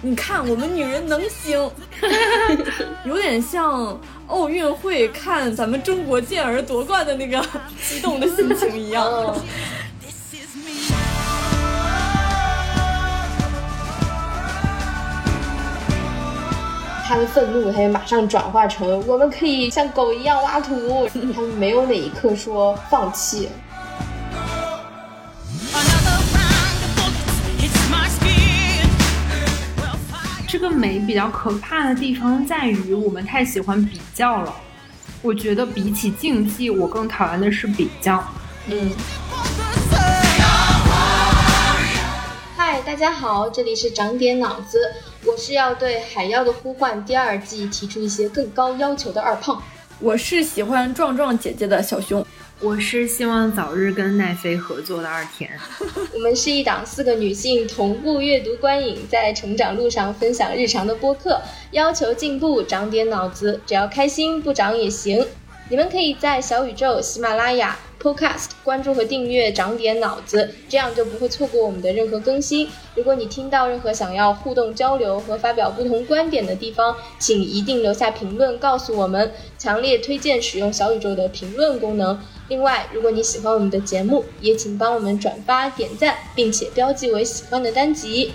你看，我们女人能行，有点像奥运会看咱们中国健儿夺冠的那个 激动的心情一样。他的愤怒，他也马上转化成我们可以像狗一样挖土。他们没有哪一刻说放弃。美比较可怕的地方在于，我们太喜欢比较了。我觉得比起竞技，我更讨厌的是比较。嗯。嗨，大家好，这里是长点脑子，我是要对《海妖的呼唤》第二季提出一些更高要求的二胖。我是喜欢壮壮姐姐的小熊。我是希望早日跟奈飞合作的二田。我们是一档四个女性同步阅读观影，在成长路上分享日常的播客，要求进步，长点脑子，只要开心，不长也行。你们可以在小宇宙、喜马拉雅。Podcast 关注和订阅，长点脑子，这样就不会错过我们的任何更新。如果你听到任何想要互动交流和发表不同观点的地方，请一定留下评论告诉我们。强烈推荐使用小宇宙的评论功能。另外，如果你喜欢我们的节目，也请帮我们转发、点赞，并且标记为喜欢的单集。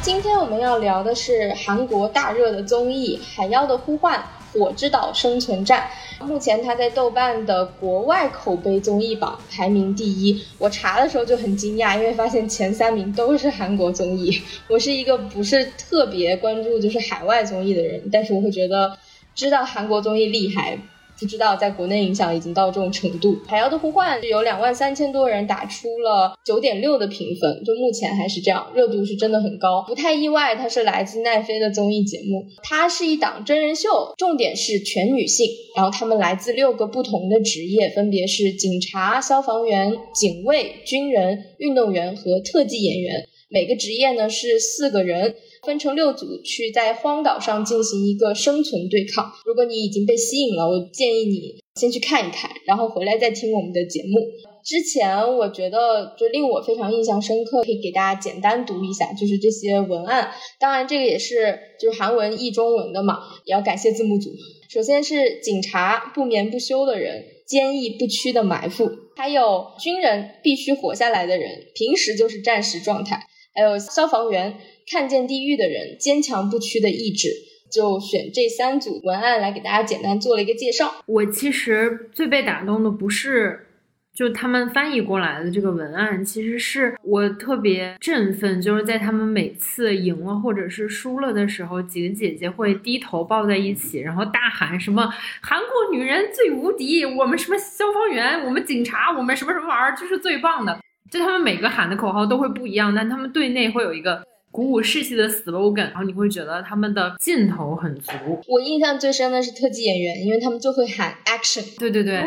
今天我们要聊的是韩国大热的综艺《海妖的呼唤》。火之岛生存战，目前它在豆瓣的国外口碑综艺榜排名第一。我查的时候就很惊讶，因为发现前三名都是韩国综艺。我是一个不是特别关注就是海外综艺的人，但是我会觉得知道韩国综艺厉害。不知道在国内影响已经到这种程度，《海妖的呼唤》有两万三千多人打出了九点六的评分，就目前还是这样，热度是真的很高，不太意外。它是来自奈飞的综艺节目，它是一档真人秀，重点是全女性，然后他们来自六个不同的职业，分别是警察、消防员、警卫、军人、运动员和特技演员，每个职业呢是四个人。分成六组去在荒岛上进行一个生存对抗。如果你已经被吸引了，我建议你先去看一看，然后回来再听我们的节目。之前我觉得就令我非常印象深刻，可以给大家简单读一下，就是这些文案。当然，这个也是就是韩文译中文的嘛，也要感谢字幕组。首先是警察不眠不休的人，坚毅不屈的埋伏；还有军人必须活下来的人，平时就是战时状态；还有消防员。看见地狱的人，坚强不屈的意志，就选这三组文案来给大家简单做了一个介绍。我其实最被打动的不是就他们翻译过来的这个文案，其实是我特别振奋，就是在他们每次赢了或者是输了的时候，几个姐姐会低头抱在一起，然后大喊什么“韩国女人最无敌”，我们什么消防员，我们警察，我们什么什么玩意儿就是最棒的。就他们每个喊的口号都会不一样，但他们队内会有一个。鼓舞士气的 slogan，然后你会觉得他们的劲头很足。我印象最深的是特技演员，因为他们就会喊 action。对对对，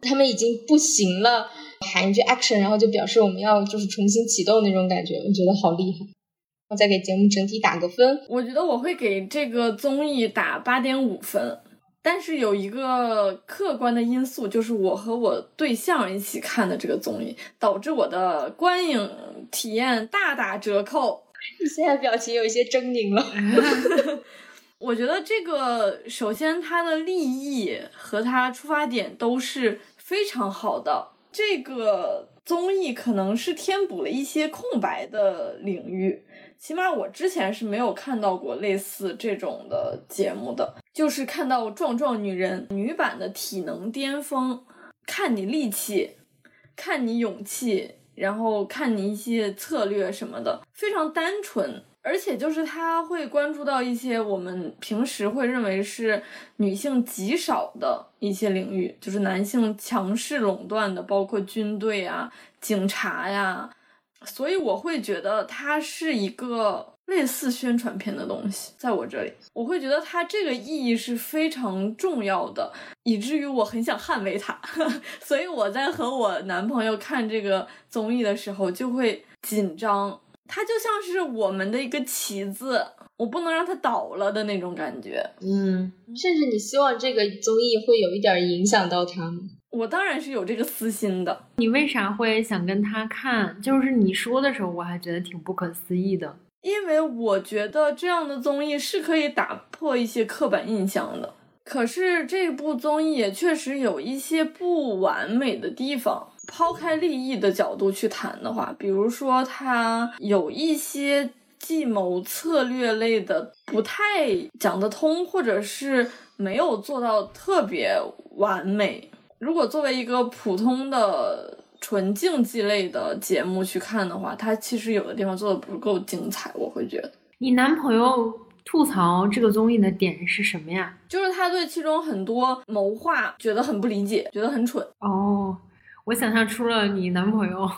他们已经不行了，喊一句 action，然后就表示我们要就是重新启动那种感觉，我觉得好厉害。我再给节目整体打个分，我觉得我会给这个综艺打八点五分，但是有一个客观的因素，就是我和我对象一起看的这个综艺，导致我的观影体验大打折扣。你 现在表情有一些狰狞了。我觉得这个首先它的立意和它出发点都是非常好的。这个综艺可能是填补了一些空白的领域，起码我之前是没有看到过类似这种的节目的。就是看到壮壮女人女版的体能巅峰，看你力气，看你勇气。然后看你一些策略什么的，非常单纯，而且就是他会关注到一些我们平时会认为是女性极少的一些领域，就是男性强势垄断的，包括军队啊、警察呀，所以我会觉得他是一个。类似宣传片的东西，在我这里，我会觉得它这个意义是非常重要的，以至于我很想捍卫它。所以我在和我男朋友看这个综艺的时候就会紧张，它就像是我们的一个旗子，我不能让它倒了的那种感觉。嗯，甚至你希望这个综艺会有一点影响到他吗？我当然是有这个私心的。你为啥会想跟他看？就是你说的时候，我还觉得挺不可思议的。因为我觉得这样的综艺是可以打破一些刻板印象的。可是这部综艺也确实有一些不完美的地方。抛开利益的角度去谈的话，比如说它有一些计谋策略类的不太讲得通，或者是没有做到特别完美。如果作为一个普通的纯竞技类的节目去看的话，它其实有的地方做的不够精彩。我会觉得，你男朋友吐槽这个综艺的点是什么呀？就是他对其中很多谋划觉得很不理解，觉得很蠢。哦，我想象出了你男朋友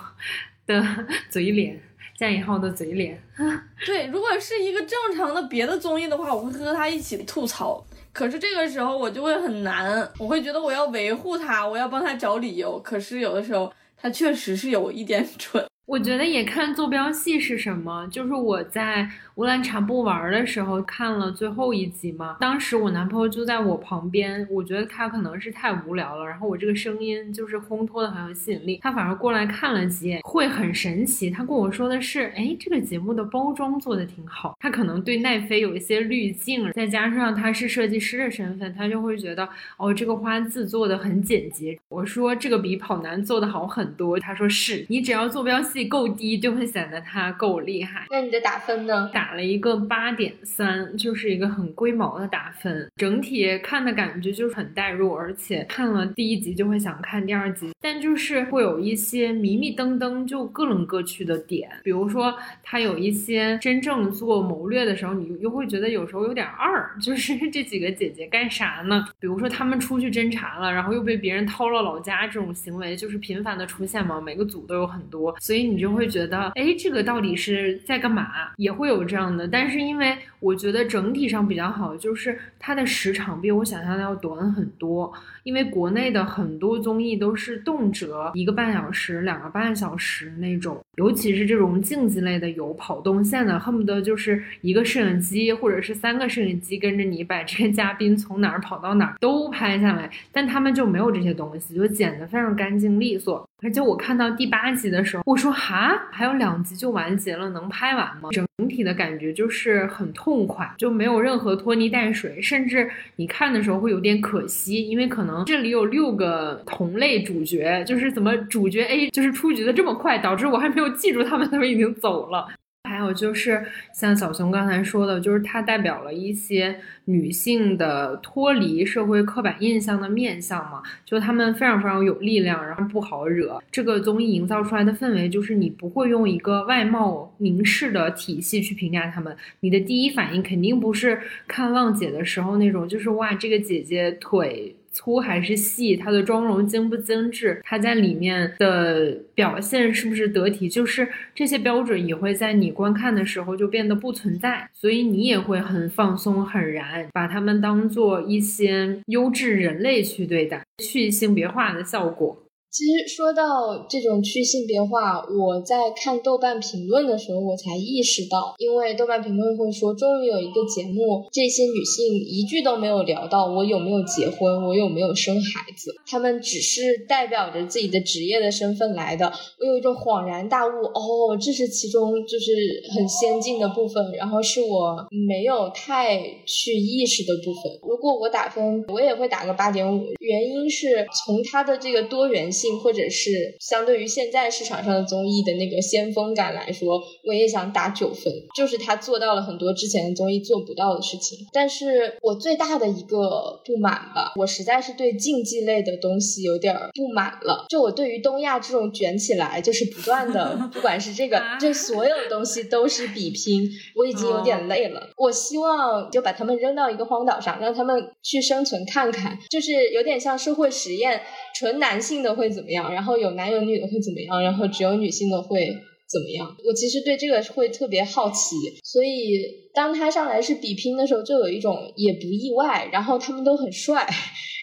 的嘴脸，加引号的嘴脸。对，如果是一个正常的别的综艺的话，我会和他一起吐槽。可是这个时候我就会很难，我会觉得我要维护他，我要帮他找理由。可是有的时候他确实是有一点蠢。我觉得也看坐标系是什么，就是我在。乌兰察布玩的时候看了最后一集嘛，当时我男朋友就在我旁边，我觉得他可能是太无聊了，然后我这个声音就是烘托的很有吸引力，他反而过来看了几眼，会很神奇。他跟我说的是，哎，这个节目的包装做的挺好，他可能对奈飞有一些滤镜，再加上他是设计师的身份，他就会觉得，哦，这个花字做的很简洁。我说这个比跑男做的好很多，他说是你只要坐标系够低，就会显得他够厉害。那你的打分呢？打。了一个八点三，就是一个很龟毛的打分。整体看的感觉就是很代入，而且看了第一集就会想看第二集。但就是会有一些迷迷瞪瞪，就各棱各去的点。比如说，他有一些真正做谋略的时候，你又会觉得有时候有点二。就是这几个姐姐干啥呢？比如说他们出去侦查了，然后又被别人掏了老家，这种行为就是频繁的出现嘛。每个组都有很多，所以你就会觉得，哎，这个到底是在干嘛？也会有这样。的，但是因为我觉得整体上比较好，就是它的时长比我想象的要短很多。因为国内的很多综艺都是动辄一个半小时、两个半小时那种，尤其是这种竞技类的有跑动线的，恨不得就是一个摄影机或者是三个摄影机跟着你，把这个嘉宾从哪儿跑到哪儿都拍下来。但他们就没有这些东西，就剪得非常干净利索。而且我看到第八集的时候，我说哈，还有两集就完结了，能拍完吗？整体的感觉就是很痛快，就没有任何拖泥带水，甚至你看的时候会有点可惜，因为可能。这里有六个同类主角，就是怎么主角 A 就是出局的这么快，导致我还没有记住他们，他们已经走了。还有就是像小熊刚才说的，就是它代表了一些女性的脱离社会刻板印象的面相嘛，就她们非常非常有力量，然后不好惹。这个综艺营造出来的氛围就是你不会用一个外貌凝视的体系去评价她们，你的第一反应肯定不是看浪姐的时候那种，就是哇这个姐姐腿。粗还是细，她的妆容精不精致，她在里面的表现是不是得体，就是这些标准也会在你观看的时候就变得不存在，所以你也会很放松很燃，把他们当做一些优质人类去对待，去性别化的效果。其实说到这种去性别化，我在看豆瓣评论的时候，我才意识到，因为豆瓣评论会说，终于有一个节目，这些女性一句都没有聊到我有没有结婚，我有没有生孩子，她们只是代表着自己的职业的身份来的。我有一种恍然大悟，哦，这是其中就是很先进的部分，然后是我没有太去意识的部分。如果我打分，我也会打个八点五，原因是从它的这个多元性。性或者是相对于现在市场上的综艺的那个先锋感来说，我也想打九分，就是他做到了很多之前的综艺做不到的事情。但是我最大的一个不满吧，我实在是对竞技类的东西有点不满了。就我对于东亚这种卷起来就是不断的，不管是这个，这所有的东西都是比拼，我已经有点累了。我希望就把他们扔到一个荒岛上，让他们去生存看看，就是有点像社会实验，纯男性的会。怎么样？然后有男有女的会怎么样？然后只有女性的会怎么样？我其实对这个会特别好奇，所以当他上来是比拼的时候，就有一种也不意外。然后他们都很帅，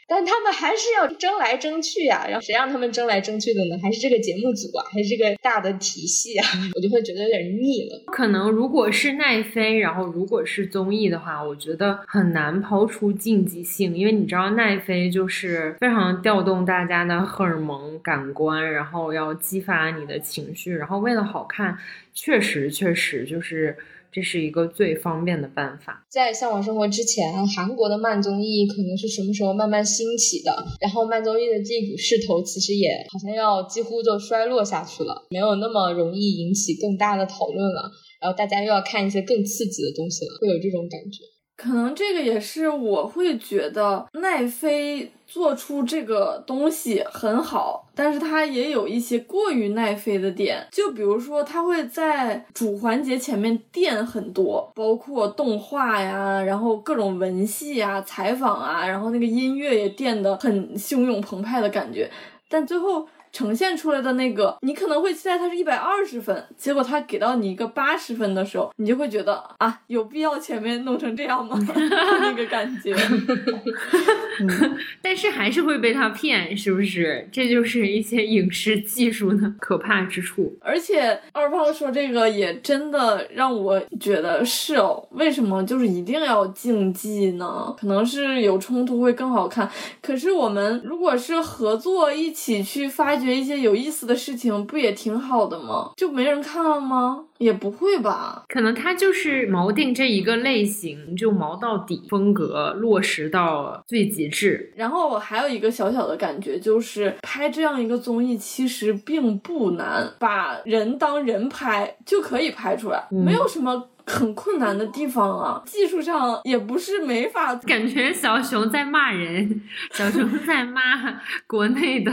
但他们还是要争来争去呀。然后谁让他们争来争去的呢？还是这个节目组啊，还是这个大的体系啊？我就会觉得有点腻了。可能如果是奈飞，然后如果是综艺的话，我觉得很难抛出竞技性，因为你知道奈飞就是非常调动大家的荷尔蒙、感官，然后要激发你的情绪，然后为了好看，确实确实就是。这是一个最方便的办法。在向往生活之前，韩国的慢综艺可能是什么时候慢慢兴起的？然后慢综艺的这股势头其实也好像要几乎就衰落下去了，没有那么容易引起更大的讨论了。然后大家又要看一些更刺激的东西了，会有这种感觉。可能这个也是我会觉得奈飞做出这个东西很好，但是它也有一些过于耐飞的点，就比如说它会在主环节前面垫很多，包括动画呀，然后各种文戏啊、采访啊，然后那个音乐也垫得很汹涌澎湃的感觉，但最后。呈现出来的那个，你可能会期待它是一百二十分，结果它给到你一个八十分的时候，你就会觉得啊，有必要前面弄成这样吗？那个感觉。但是还是会被他骗，是不是？这就是一些影视技术的可怕之处。而且二胖说这个也真的让我觉得是哦，为什么就是一定要竞技呢？可能是有冲突会更好看。可是我们如果是合作一起去发掘。一些有意思的事情不也挺好的吗？就没人看了吗？也不会吧，可能他就是锚定这一个类型，就锚到底，风格落实到最极致。然后我还有一个小小的感觉，就是拍这样一个综艺其实并不难，把人当人拍就可以拍出来，没有什么。很困难的地方啊，技术上也不是没法。感觉小熊在骂人，小熊在骂国内的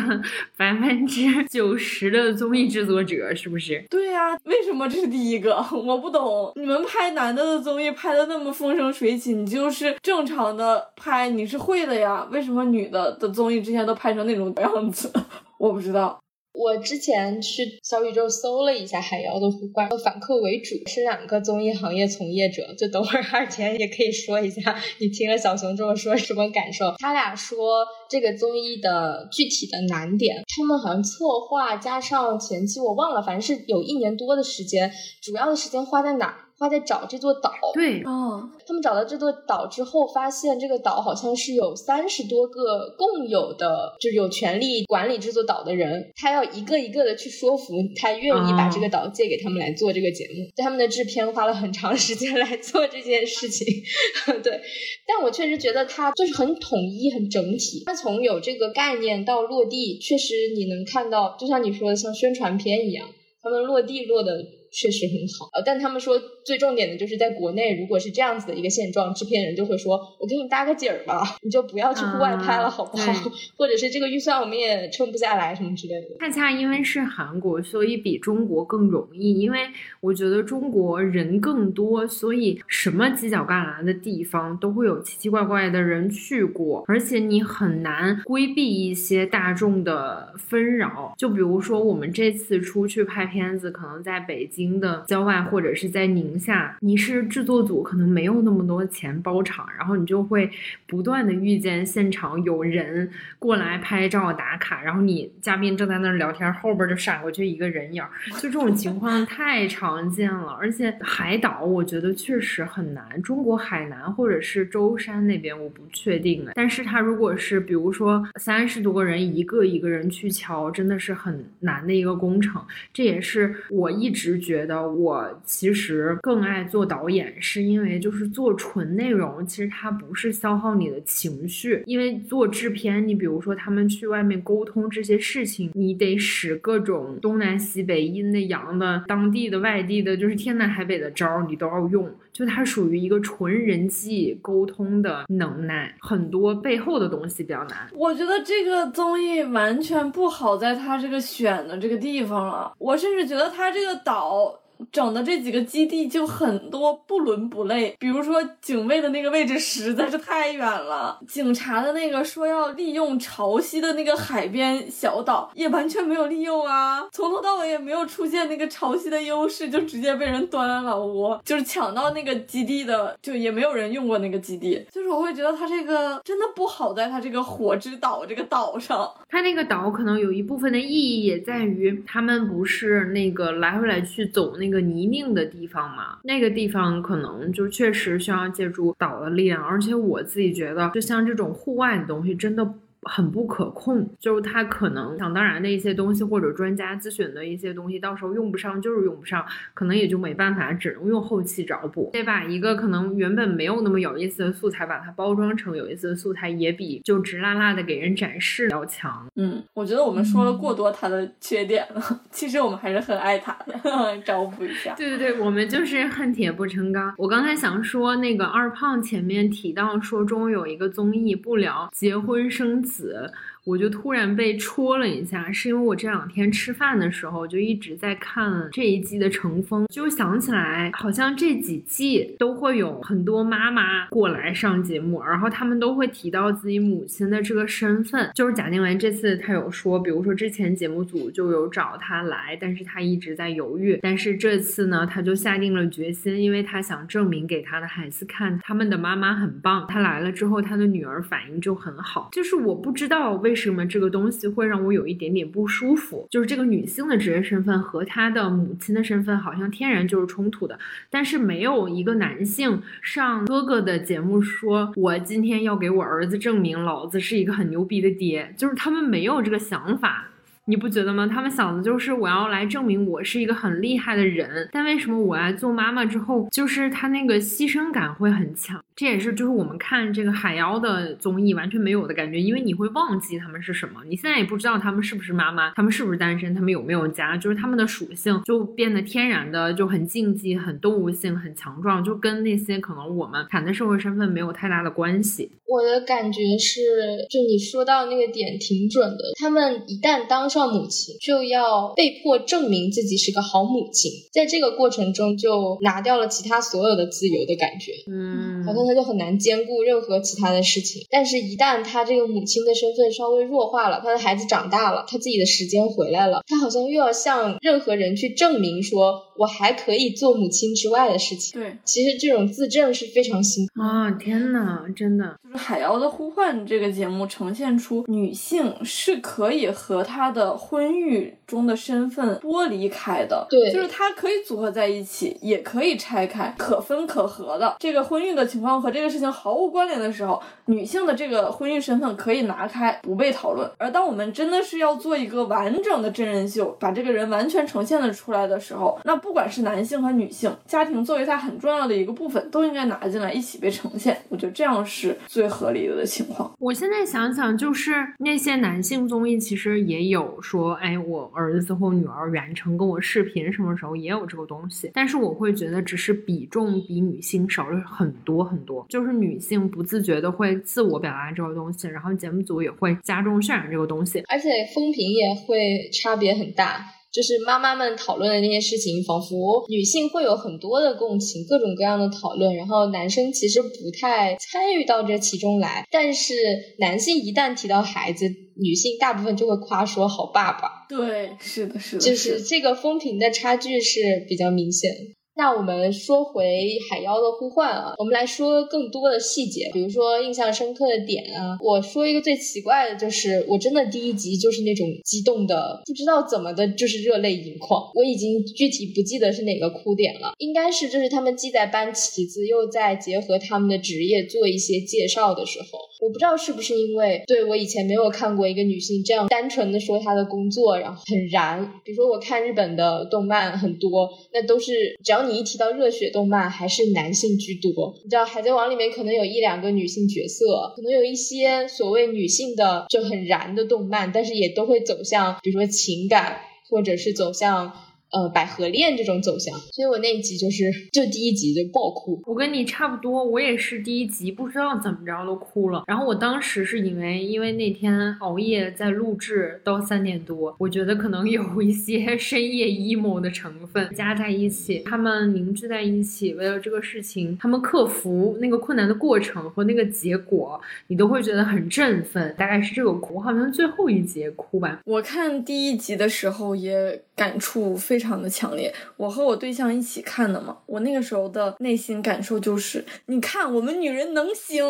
百分之九十的综艺制作者，是不是？对呀，为什么这是第一个？我不懂。你们拍男的的综艺拍的那么风生水起，你就是正常的拍，你是会的呀。为什么女的的综艺之前都拍成那种样子？我不知道。我之前去小宇宙搜了一下海妖的互关，反客为主是两个综艺行业从业者，就等会儿 二田也可以说一下，你听了小熊这么说什么感受？他俩说这个综艺的具体的难点，他们好像策划加上前期我忘了，反正是有一年多的时间，主要的时间花在哪？花在找这座岛，对，哦，他们找到这座岛之后，发现这个岛好像是有三十多个共有的，就是有权利管理这座岛的人，他要一个一个的去说服他愿意把这个岛借给他们来做这个节目。他们的制片花了很长时间来做这件事情，对，但我确实觉得它就是很统一、很整体。它从有这个概念到落地，确实你能看到，就像你说的，像宣传片一样，他们落地落的。确实很好，呃，但他们说最重点的就是在国内，如果是这样子的一个现状，制片人就会说：“我给你搭个景儿吧，你就不要去户外拍了，好不好？” 或者是这个预算我们也撑不下来，什么之类的。恰恰因为是韩国，所以比中国更容易，因为我觉得中国人更多，所以什么犄角旮旯的地方都会有奇奇怪怪的人去过，而且你很难规避一些大众的纷扰。就比如说我们这次出去拍片子，可能在北京。的郊外或者是在宁夏，你是制作组，可能没有那么多钱包场，然后你就会不断的遇见现场有人过来拍照打卡，然后你嘉宾正在那儿聊天，后边就闪过去一个人影，就这种情况太常见了。而且海岛，我觉得确实很难。中国海南或者是舟山那边，我不确定的。但是他如果是比如说三十多个人一个一个人去敲，真的是很难的一个工程。这也是我一直觉。觉得我其实更爱做导演，是因为就是做纯内容，其实它不是消耗你的情绪。因为做制片，你比如说他们去外面沟通这些事情，你得使各种东南西北、阴的、阳的、当地的、外地的，就是天南海北的招儿，你都要用。就它属于一个纯人际沟通的能耐，很多背后的东西比较难。我觉得这个综艺完全不好在它这个选的这个地方了。我甚至觉得它这个岛。整的这几个基地就很多不伦不类，比如说警卫的那个位置实在是太远了，警察的那个说要利用潮汐的那个海边小岛也完全没有利用啊，从头到尾也没有出现那个潮汐的优势，就直接被人端了老窝，就是抢到那个基地的，就也没有人用过那个基地，就是我会觉得他这个真的不好在他这个火之岛这个岛上，他那个岛可能有一部分的意义也在于他们不是那个来回来去走那那个泥泞的地方嘛，那个地方可能就确实需要借助岛的力量，而且我自己觉得，就像这种户外的东西，真的。很不可控，就是他可能想当然的一些东西，或者专家咨询的一些东西，到时候用不上就是用不上，可能也就没办法，只能用后期找补。得把一个可能原本没有那么有意思的素材，把它包装成有意思的素材，也比就直拉拉的给人展示要强。嗯，我觉得我们说了过多他的缺点了，其实我们还是很爱他的，找补一下。对对对，我们就是恨铁不成钢。我刚才想说那个二胖前面提到说中有一个综艺不聊结婚生子。子。我就突然被戳了一下，是因为我这两天吃饭的时候就一直在看这一季的乘风，就想起来好像这几季都会有很多妈妈过来上节目，然后他们都会提到自己母亲的这个身份。就是贾静雯这次她有说，比如说之前节目组就有找她来，但是她一直在犹豫，但是这次呢，她就下定了决心，因为她想证明给她的孩子看，他们的妈妈很棒。她来了之后，她的女儿反应就很好。就是我不知道为。为什么这个东西会让我有一点点不舒服？就是这个女性的职业身份和她的母亲的身份好像天然就是冲突的。但是没有一个男性上哥哥的节目说：“我今天要给我儿子证明，老子是一个很牛逼的爹。”就是他们没有这个想法。你不觉得吗？他们想的就是我要来证明我是一个很厉害的人，但为什么我来做妈妈之后，就是他那个牺牲感会很强？这也是就是我们看这个海妖的综艺完全没有的感觉，因为你会忘记他们是什么，你现在也不知道他们是不是妈妈，他们是不是单身，他们有没有家，就是他们的属性就变得天然的就很竞技、很动物性、很强壮，就跟那些可能我们谈的社会身份没有太大的关系。我的感觉是，就你说到那个点挺准的，他们一旦当。上母亲就要被迫证明自己是个好母亲，在这个过程中就拿掉了其他所有的自由的感觉，嗯，好像他就很难兼顾任何其他的事情。但是，一旦他这个母亲的身份稍微弱化了，他的孩子长大了，他自己的时间回来了，他好像又要向任何人去证明说，我还可以做母亲之外的事情。对，其实这种自证是非常辛苦啊！天呐，真的，就是《海妖的呼唤》这个节目呈现出女性是可以和她的。婚育中的身份剥离开的，对，就是它可以组合在一起，也可以拆开，可分可合的。这个婚育的情况和这个事情毫无关联的时候，女性的这个婚育身份可以拿开，不被讨论。而当我们真的是要做一个完整的真人秀，把这个人完全呈现了出来的时候，那不管是男性和女性，家庭作为他很重要的一个部分，都应该拿进来一起被呈现。我觉得这样是最合理的情况。我现在想想，就是那些男性综艺其实也有。说，哎，我儿子或女儿远程跟我视频，什么时候也有这个东西？但是我会觉得，只是比重比女性少了很多很多。就是女性不自觉的会自我表达这个东西，然后节目组也会加重渲染这个东西，而且风评也会差别很大。就是妈妈们讨论的那些事情，仿佛女性会有很多的共情，各种各样的讨论，然后男生其实不太参与到这其中来。但是男性一旦提到孩子，女性大部分就会夸说好爸爸。对，是的，是的，就是这个风评的差距是比较明显。那我们说回《海妖的呼唤》啊，我们来说更多的细节，比如说印象深刻的点啊。我说一个最奇怪的，就是我真的第一集就是那种激动的，不知道怎么的，就是热泪盈眶。我已经具体不记得是哪个哭点了，应该是就是他们既在搬旗子，又在结合他们的职业做一些介绍的时候。我不知道是不是因为对我以前没有看过一个女性这样单纯的说她的工作，然后很燃。比如说我看日本的动漫很多，那都是只要你一提到热血动漫，还是男性居多。你知道《海贼王》里面可能有一两个女性角色，可能有一些所谓女性的就很燃的动漫，但是也都会走向比如说情感，或者是走向。呃百合恋这种走向，所以我那一集就是就第一集就爆哭。我跟你差不多，我也是第一集不知道怎么着都哭了。然后我当时是因为，因为那天熬夜在录制到三点多，我觉得可能有一些 深夜 emo 的成分加在一起，他们凝聚在一起，为了这个事情，他们克服那个困难的过程和那个结果，你都会觉得很振奋。大概是这个哭，好像最后一节哭吧。我看第一集的时候也感触非常的强烈，我和我对象一起看的嘛，我那个时候的内心感受就是，你看我们女人能行，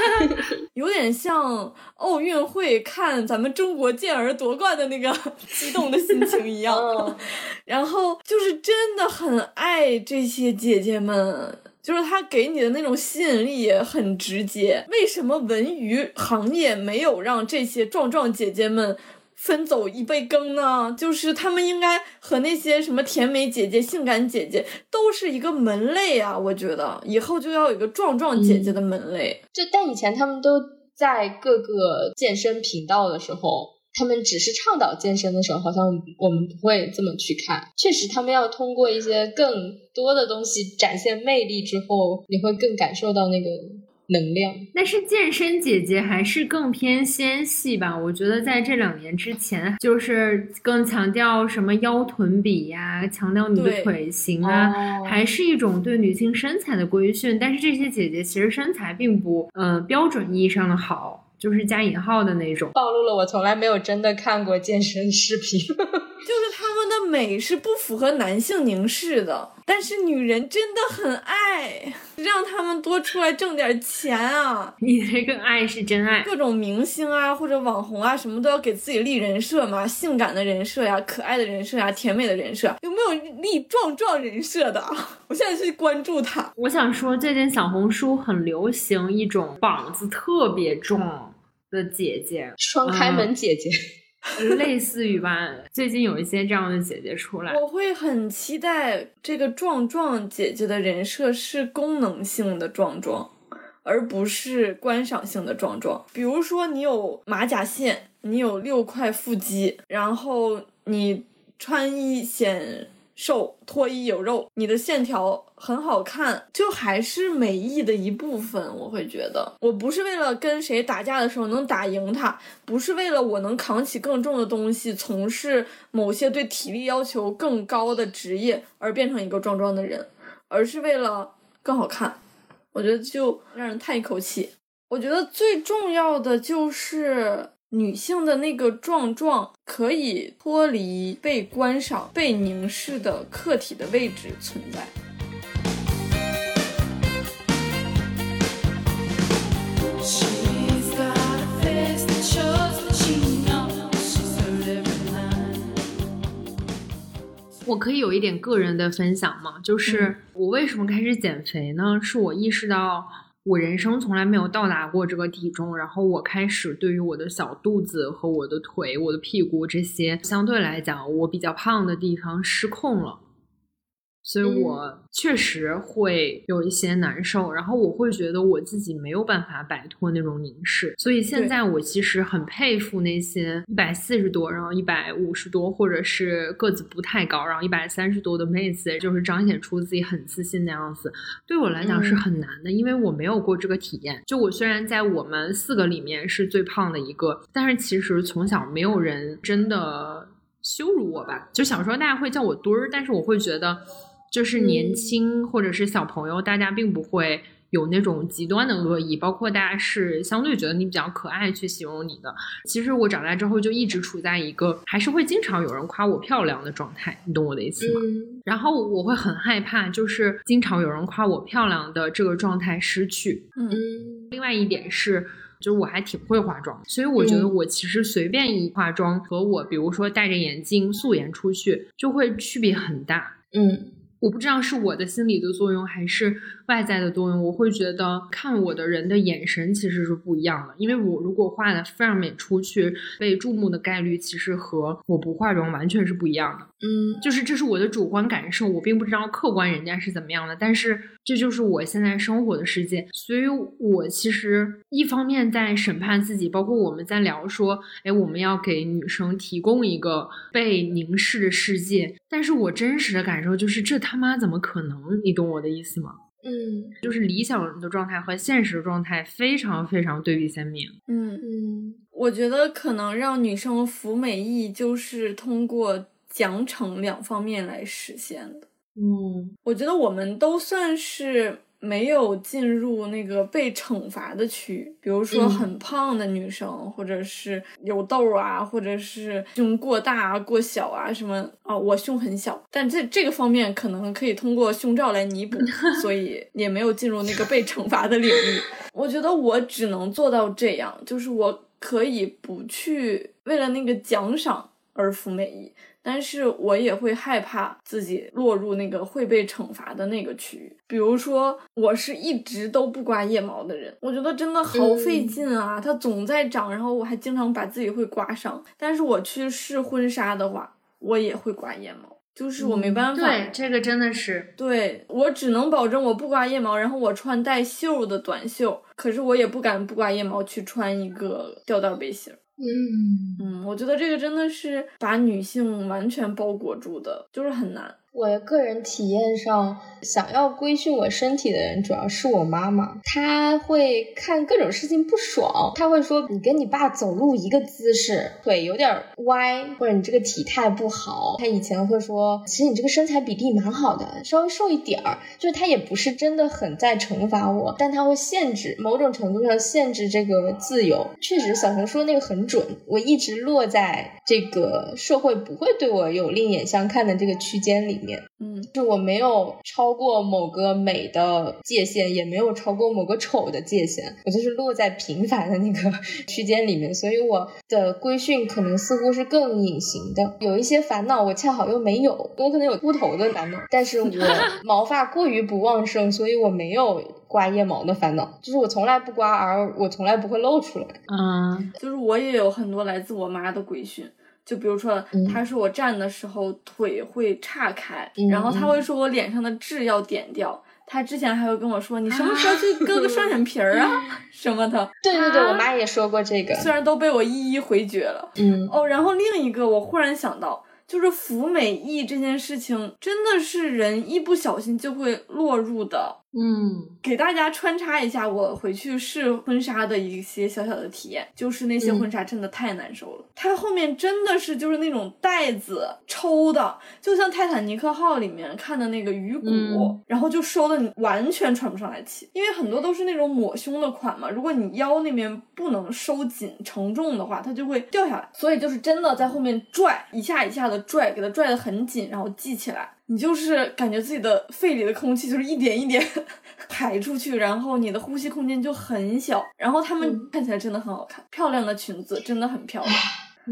有点像奥运会看咱们中国健儿夺冠的那个 激动的心情一样，然后就是真的很爱这些姐姐们。就是他给你的那种吸引力也很直接。为什么文娱行业没有让这些壮壮姐姐们分走一杯羹呢？就是他们应该和那些什么甜美姐姐、性感姐姐都是一个门类啊！我觉得以后就要有一个壮壮姐姐的门类。就但以前他们都在各个健身频道的时候。他们只是倡导健身的时候，好像我们不会这么去看。确实，他们要通过一些更多的东西展现魅力之后，你会更感受到那个能量。但是健身姐姐还是更偏纤细吧？我觉得在这两年之前，就是更强调什么腰臀比呀，强调你的腿型啊，还是一种对女性身材的规训。但是这些姐姐其实身材并不，呃，标准意义上的好。就是加引号的那种，暴露了我从来没有真的看过健身视频。就是美是不符合男性凝视的，但是女人真的很爱，让他们多出来挣点钱啊！你这个爱是真爱，各种明星啊或者网红啊什么都要给自己立人设嘛，性感的人设呀，可爱的人设呀，甜美的人设，有没有立壮壮人设的？我现在去关注他。我想说，最近小红书很流行一种膀子特别壮。的姐姐，双开门姐姐，类似于吧。最近有一些这样的姐姐出来，我会很期待这个壮壮姐姐的人设是功能性的壮壮，而不是观赏性的壮壮。比如说，你有马甲线，你有六块腹肌，然后你穿衣显。瘦脱衣有肉，你的线条很好看，就还是美意的一部分。我会觉得，我不是为了跟谁打架的时候能打赢他，不是为了我能扛起更重的东西，从事某些对体力要求更高的职业而变成一个壮壮的人，而是为了更好看。我觉得就让人叹一口气。我觉得最重要的就是。女性的那个壮壮可以脱离被观赏、被凝视的客体的位置存在。我可以有一点个人的分享吗？就是我为什么开始减肥呢？是我意识到。我人生从来没有到达过这个体重，然后我开始对于我的小肚子和我的腿、我的屁股这些相对来讲我比较胖的地方失控了。所以我确实会有一些难受，然后我会觉得我自己没有办法摆脱那种凝视。所以现在我其实很佩服那些一百四十多，然后一百五十多，或者是个子不太高，然后一百三十多的妹子，就是彰显出自己很自信的样子。对我来讲是很难的，因为我没有过这个体验。就我虽然在我们四个里面是最胖的一个，但是其实从小没有人真的羞辱我吧。就小时候大家会叫我墩儿，但是我会觉得。就是年轻或者是小朋友，大家并不会有那种极端的恶意，包括大家是相对觉得你比较可爱去形容你的。其实我长大之后就一直处在一个还是会经常有人夸我漂亮的状态，你懂我的意思吗？然后我会很害怕，就是经常有人夸我漂亮的这个状态失去。嗯，另外一点是，就是我还挺会化妆，所以我觉得我其实随便一化妆和我比如说戴着眼镜素颜出去就会区别很大。嗯。我不知道是我的心理的作用还是外在的作用，我会觉得看我的人的眼神其实是不一样的。因为我如果化的非常美出去，被注目的概率其实和我不化妆完全是不一样的。嗯，就是这是我的主观感受，我并不知道客观人家是怎么样的，但是这就是我现在生活的世界。所以，我其实一方面在审判自己，包括我们在聊说，哎，我们要给女生提供一个被凝视的世界，但是我真实的感受就是这。他妈怎么可能？你懂我的意思吗？嗯，就是理想的状态和现实状态非常非常对比鲜明。嗯嗯，我觉得可能让女生服美役，就是通过奖惩两方面来实现的。嗯，我觉得我们都算是。没有进入那个被惩罚的区域，比如说很胖的女生，或者是有痘啊，或者是胸过大啊、过小啊什么。哦，我胸很小，但这这个方面可能可以通过胸罩来弥补，所以也没有进入那个被惩罚的领域。我觉得我只能做到这样，就是我可以不去为了那个奖赏而服美役。但是我也会害怕自己落入那个会被惩罚的那个区域。比如说，我是一直都不刮腋毛的人，我觉得真的好费劲啊，它总在长，然后我还经常把自己会刮伤。但是我去试婚纱的话，我也会刮腋毛，就是我没办法。对，这个真的是，对我只能保证我不刮腋毛，然后我穿带袖的短袖，可是我也不敢不刮腋毛去穿一个吊带背心。嗯嗯，我觉得这个真的是把女性完全包裹住的，就是很难。我的个人体验上，想要规训我身体的人主要是我妈妈。她会看各种事情不爽，她会说：“你跟你爸走路一个姿势，腿有点歪，或者你这个体态不好。”她以前会说：“其实你这个身材比例蛮好的，稍微瘦一点儿。”就是她也不是真的很在惩罚我，但她会限制某种程度上限制这个自由。确实，小熊说那个很准，我一直落在这个社会不会对我有另眼相看的这个区间里。面，嗯，就我没有超过某个美的界限，也没有超过某个丑的界限，我就是落在平凡的那个 区间里面，所以我的规训可能似乎是更隐形的。有一些烦恼我恰好又没有，我可能有秃头的烦恼，但是我 毛发过于不旺盛，所以我没有刮腋毛的烦恼，就是我从来不刮，而我从来不会露出来。嗯，就是我也有很多来自我妈的规训。就比如说，他说我站的时候腿会岔开，然后他会说我脸上的痣要点掉。他之前还会跟我说，你什么时候去割个双眼皮儿啊 什么的。对对对，我妈也说过这个，虽然都被我一一回绝了。嗯哦，然后另一个我忽然想到，就是服美役这件事情，真的是人一不小心就会落入的。嗯，给大家穿插一下我回去试婚纱的一些小小的体验，就是那些婚纱真的太难受了，它后面真的是就是那种带子抽的，就像泰坦尼克号里面看的那个鱼骨，然后就收的你完全喘不上来气，因为很多都是那种抹胸的款嘛，如果你腰那边不能收紧承重的话，它就会掉下来，所以就是真的在后面拽一下一下的拽，给它拽得很紧，然后系起来。你就是感觉自己的肺里的空气就是一点一点 排出去，然后你的呼吸空间就很小，然后他们看起来真的很好看，漂亮的裙子真的很漂亮。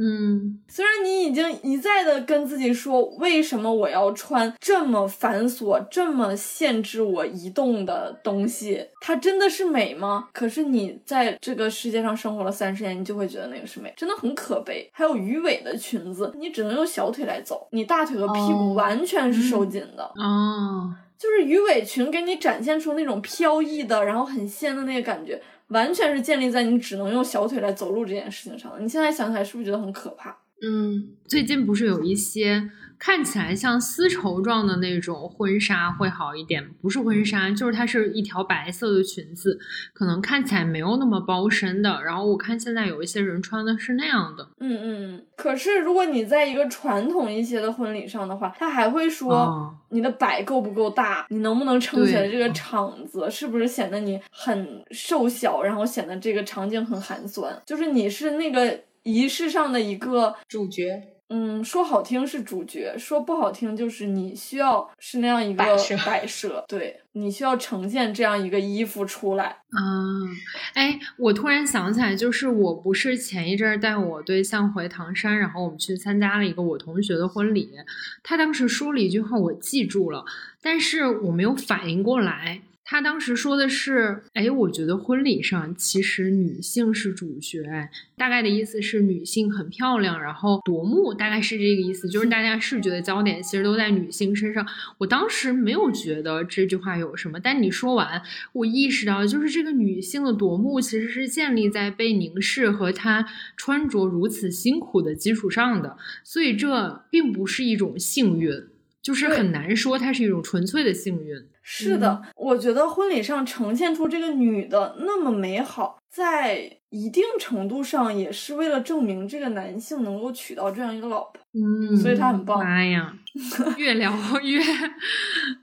嗯，虽然你已经一再的跟自己说，为什么我要穿这么繁琐、这么限制我移动的东西？它真的是美吗？可是你在这个世界上生活了三十年，你就会觉得那个是美，真的很可悲。还有鱼尾的裙子，你只能用小腿来走，你大腿和屁股完全是收紧的。哦，就是鱼尾裙给你展现出那种飘逸的，然后很仙的那个感觉。完全是建立在你只能用小腿来走路这件事情上的。你现在想起来是不是觉得很可怕？嗯，最近不是有一些看起来像丝绸状的那种婚纱会好一点？不是婚纱，就是它是一条白色的裙子，可能看起来没有那么包身的。然后我看现在有一些人穿的是那样的。嗯嗯。可是如果你在一个传统一些的婚礼上的话，他还会说你的摆够不够大，你能不能撑起来这个场子，是不是显得你很瘦小，然后显得这个场景很寒酸？就是你是那个。仪式上的一个主角，嗯，说好听是主角，说不好听就是你需要是那样一个摆设摆设，对你需要呈现这样一个衣服出来。嗯，哎，我突然想起来，就是我不是前一阵儿带我对象回唐山，然后我们去参加了一个我同学的婚礼，他当时说了一句话，我记住了，但是我没有反应过来。他当时说的是：“哎，我觉得婚礼上其实女性是主角，大概的意思是女性很漂亮，然后夺目，大概是这个意思，就是大家视觉的焦点其实都在女性身上。”我当时没有觉得这句话有什么，但你说完，我意识到，就是这个女性的夺目其实是建立在被凝视和她穿着如此辛苦的基础上的，所以这并不是一种幸运，就是很难说它是一种纯粹的幸运。是的，我觉得婚礼上呈现出这个女的那么美好，在一定程度上也是为了证明这个男性能够娶到这样一个老婆。嗯，所以他很棒妈呀，越聊越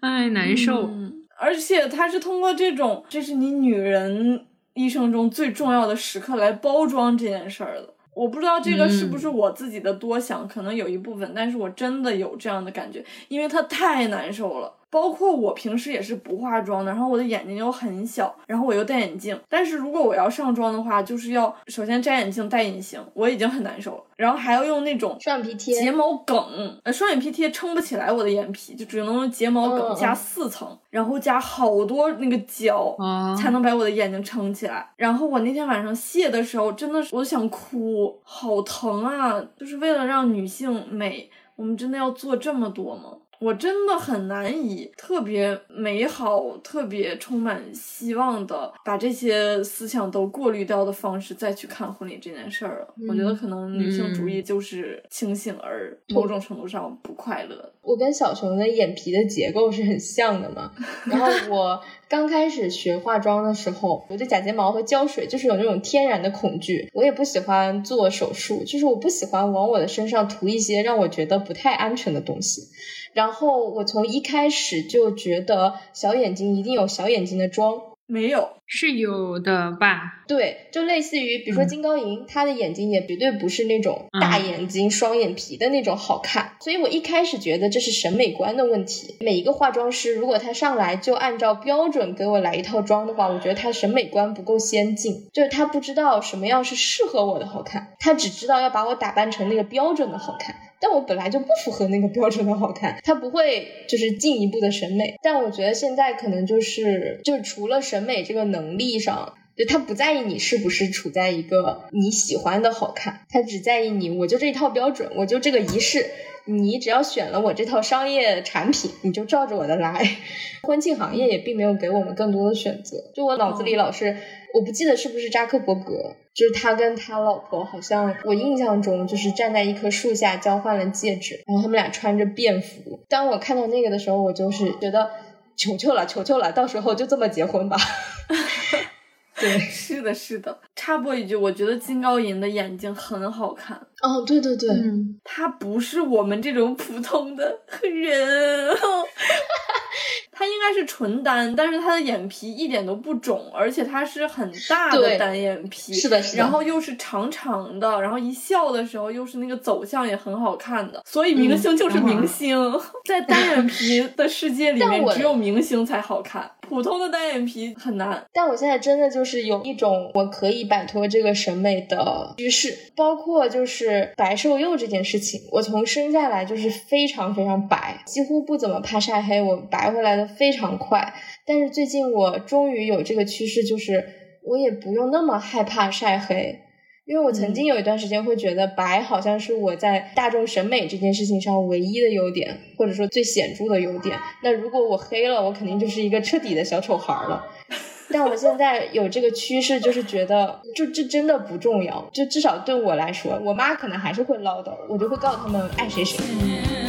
哎难受。嗯而且他是通过这种，这是你女人一生中最重要的时刻来包装这件事儿的。我不知道这个是不是我自己的多想，可能有一部分，但是我真的有这样的感觉，因为他太难受了。包括我平时也是不化妆的，然后我的眼睛又很小，然后我又戴眼镜。但是如果我要上妆的话，就是要首先摘眼镜、戴隐形，我已经很难受了，然后还要用那种双眼皮贴睫毛梗，呃，双眼皮贴撑不起来我的眼皮，就只能用睫毛梗加四层，然后加好多那个胶，啊，才能把我的眼睛撑起来。然后我那天晚上卸的时候，真的是我想哭，好疼啊！就是为了让女性美，我们真的要做这么多吗？我真的很难以特别美好、特别充满希望的把这些思想都过滤掉的方式再去看婚礼这件事儿了。我觉得可能女性主义就是清醒而某种程度上不快乐。我跟小熊的眼皮的结构是很像的嘛。然后我刚开始学化妆的时候，我对假睫毛和胶水就是有那种天然的恐惧。我也不喜欢做手术，就是我不喜欢往我的身上涂一些让我觉得不太安全的东西。然后我从一开始就觉得小眼睛一定有小眼睛的妆。没有，是有的吧？对，就类似于比如说嗯金高银，她的眼睛也绝对不是那种大眼睛、双眼皮的那种好看，所以我一开始觉得这是审美观的问题。每一个化妆师如果他上来就按照标准给我来一套妆的话，我觉得他审美观不够先进，就是他不知道什么样是适合我的好看，他只知道要把我打扮成那个标准的好看。但我本来就不符合那个标准的好看，他不会就是进一步的审美。但我觉得现在可能就是就是除了审美这个能力上，就他不在意你是不是处在一个你喜欢的好看，他只在意你我就这一套标准，我就这个仪式。你只要选了我这套商业产品，你就照着我的来。婚庆行业也并没有给我们更多的选择，就我脑子里老是，我不记得是不是扎克伯格，就是他跟他老婆好像我印象中就是站在一棵树下交换了戒指，然后他们俩穿着便服。当我看到那个的时候，我就是觉得求求了，求求了，到时候就这么结婚吧。对，是的，是的。插播一句，我觉得金高银的眼睛很好看。哦，对对对，嗯，他不是我们这种普通的人，他应该是纯单，但是他的眼皮一点都不肿，而且他是很大的单眼皮，是的，是的。然后又是长长的，然后一笑的时候又是那个走向也很好看的，所以明星就是明星，在单眼皮的世界里 面只有明星才好看，普通的单眼皮很难。但我现在真的就是有一种我可以摆脱这个审美的趋势，包括就是白瘦幼这件事情。我从生下来就是非常非常白，几乎不怎么怕晒黑，我白回来的非常快。但是最近我终于有这个趋势，就是我也不用那么害怕晒黑。因为我曾经有一段时间会觉得白好像是我在大众审美这件事情上唯一的优点，或者说最显著的优点。那如果我黑了，我肯定就是一个彻底的小丑孩儿了。但我现在有这个趋势，就是觉得就这真的不重要，就至少对我来说，我妈可能还是会唠叨，我就会告诉他们爱谁谁。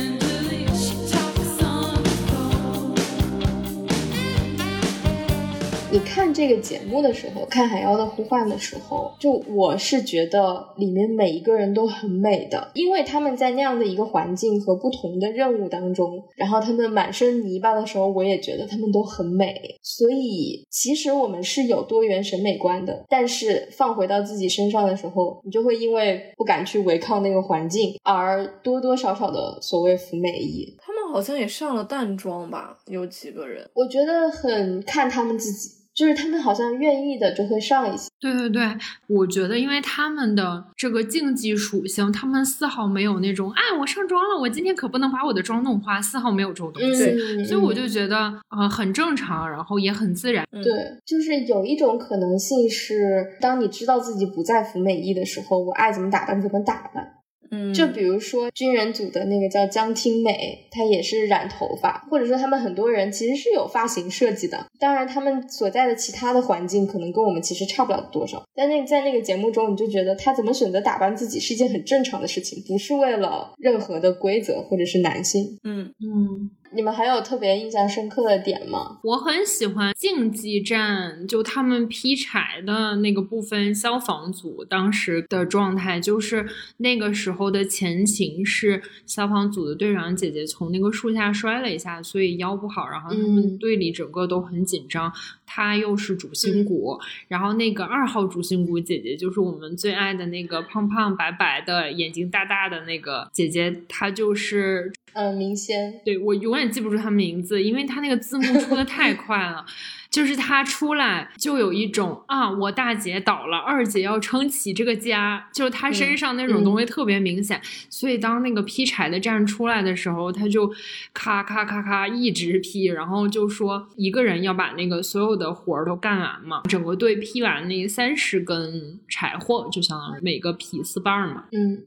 你看这个节目的时候，看《海妖的呼唤》的时候，就我是觉得里面每一个人都很美的，因为他们在那样的一个环境和不同的任务当中，然后他们满身泥巴的时候，我也觉得他们都很美。所以其实我们是有多元审美观的，但是放回到自己身上的时候，你就会因为不敢去违抗那个环境，而多多少少的所谓服美役。他们好像也上了淡妆吧？有几个人？我觉得很看他们自己。就是他们好像愿意的就会上一些，对对对，我觉得因为他们的这个竞技属性，他们丝毫没有那种，哎，我上妆了，我今天可不能把我的妆弄花，丝毫没有这种东西，所以我就觉得呃很正常，然后也很自然。对，就是有一种可能性是，当你知道自己不在服美役的时候，我爱怎么打扮怎么打扮。嗯，就比如说军人组的那个叫江听美，她也是染头发，或者说他们很多人其实是有发型设计的。当然，他们所在的其他的环境可能跟我们其实差不了多少。但那在那个节目中，你就觉得他怎么选择打扮自己是一件很正常的事情，不是为了任何的规则或者是男性。嗯嗯。你们还有特别印象深刻的点吗？我很喜欢竞技战，就他们劈柴的那个部分，消防组当时的状态，就是那个时候的前情是消防组的队长姐姐从那个树下摔了一下，所以腰不好，然后他们队里整个都很紧张。她又是主心骨，然后那个二号主心骨姐姐就是我们最爱的那个胖胖白白的眼睛大大的那个姐姐，她就是。呃，明仙，对我永远记不住她名字，因为她那个字幕出的太快了。就是他出来就有一种啊，我大姐倒了，二姐要撑起这个家，就是他身上那种东西特别明显。所以当那个劈柴的站出来的时候，他就咔咔咔咔一直劈，然后就说一个人要把那个所有的活儿都干完嘛。整个队劈完那三十根柴火，就相当于每个劈四瓣嘛。嗯，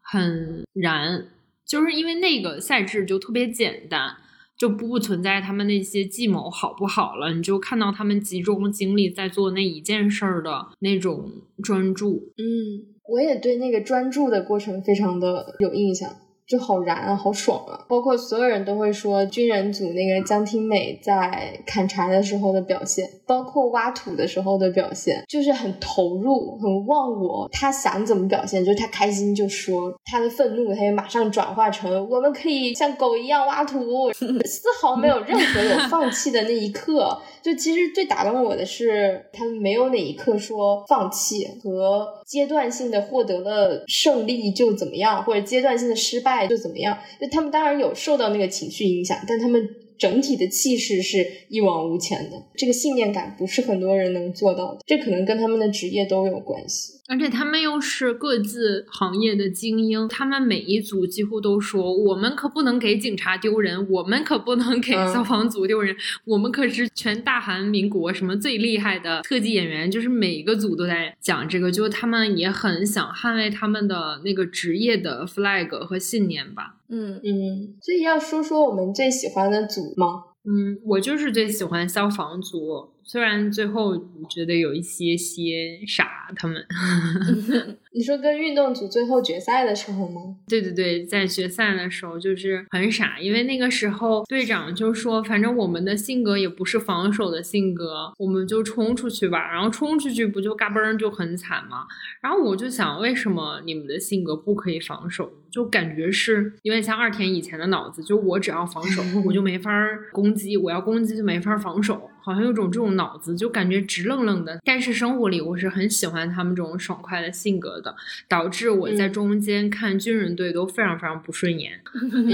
很燃。就是因为那个赛制就特别简单，就不存在他们那些计谋好不好了，你就看到他们集中精力在做那一件事儿的那种专注。嗯，我也对那个专注的过程非常的有印象。就好燃啊，好爽啊！包括所有人都会说军人组那个江听美在砍柴的时候的表现，包括挖土的时候的表现，就是很投入、很忘我。他想怎么表现，就是他开心就说，他的愤怒他也马上转化成我们可以像狗一样挖土，丝毫没有任何有放弃的那一刻。就其实最打动我的是，他们没有哪一刻说放弃和阶段性的获得了胜利就怎么样，或者阶段性的失败就怎么样。就他们当然有受到那个情绪影响，但他们整体的气势是一往无前的。这个信念感不是很多人能做到的，这可能跟他们的职业都有关系。而且他们又是各自行业的精英，他们每一组几乎都说：“我们可不能给警察丢人，我们可不能给消防组丢人，我们可是全大韩民国什么最厉害的特技演员。”就是每一个组都在讲这个，就他们也很想捍卫他们的那个职业的 flag 和信念吧。嗯嗯，所以要说说我们最喜欢的组吗？嗯，我就是最喜欢消防组。虽然最后觉得有一些些傻，他们，你说跟运动组最后决赛的时候吗？对对对，在决赛的时候就是很傻，因为那个时候队长就说，反正我们的性格也不是防守的性格，我们就冲出去吧。然后冲出去不就嘎嘣就很惨吗？然后我就想，为什么你们的性格不可以防守？就感觉是有点像二田以前的脑子，就我只要防守，我就没法攻击；我要攻击就没法防守。好像有种这种脑子，就感觉直愣愣的。但是生活里，我是很喜欢他们这种爽快的性格的，导致我在中间看军人队都非常非常不顺眼，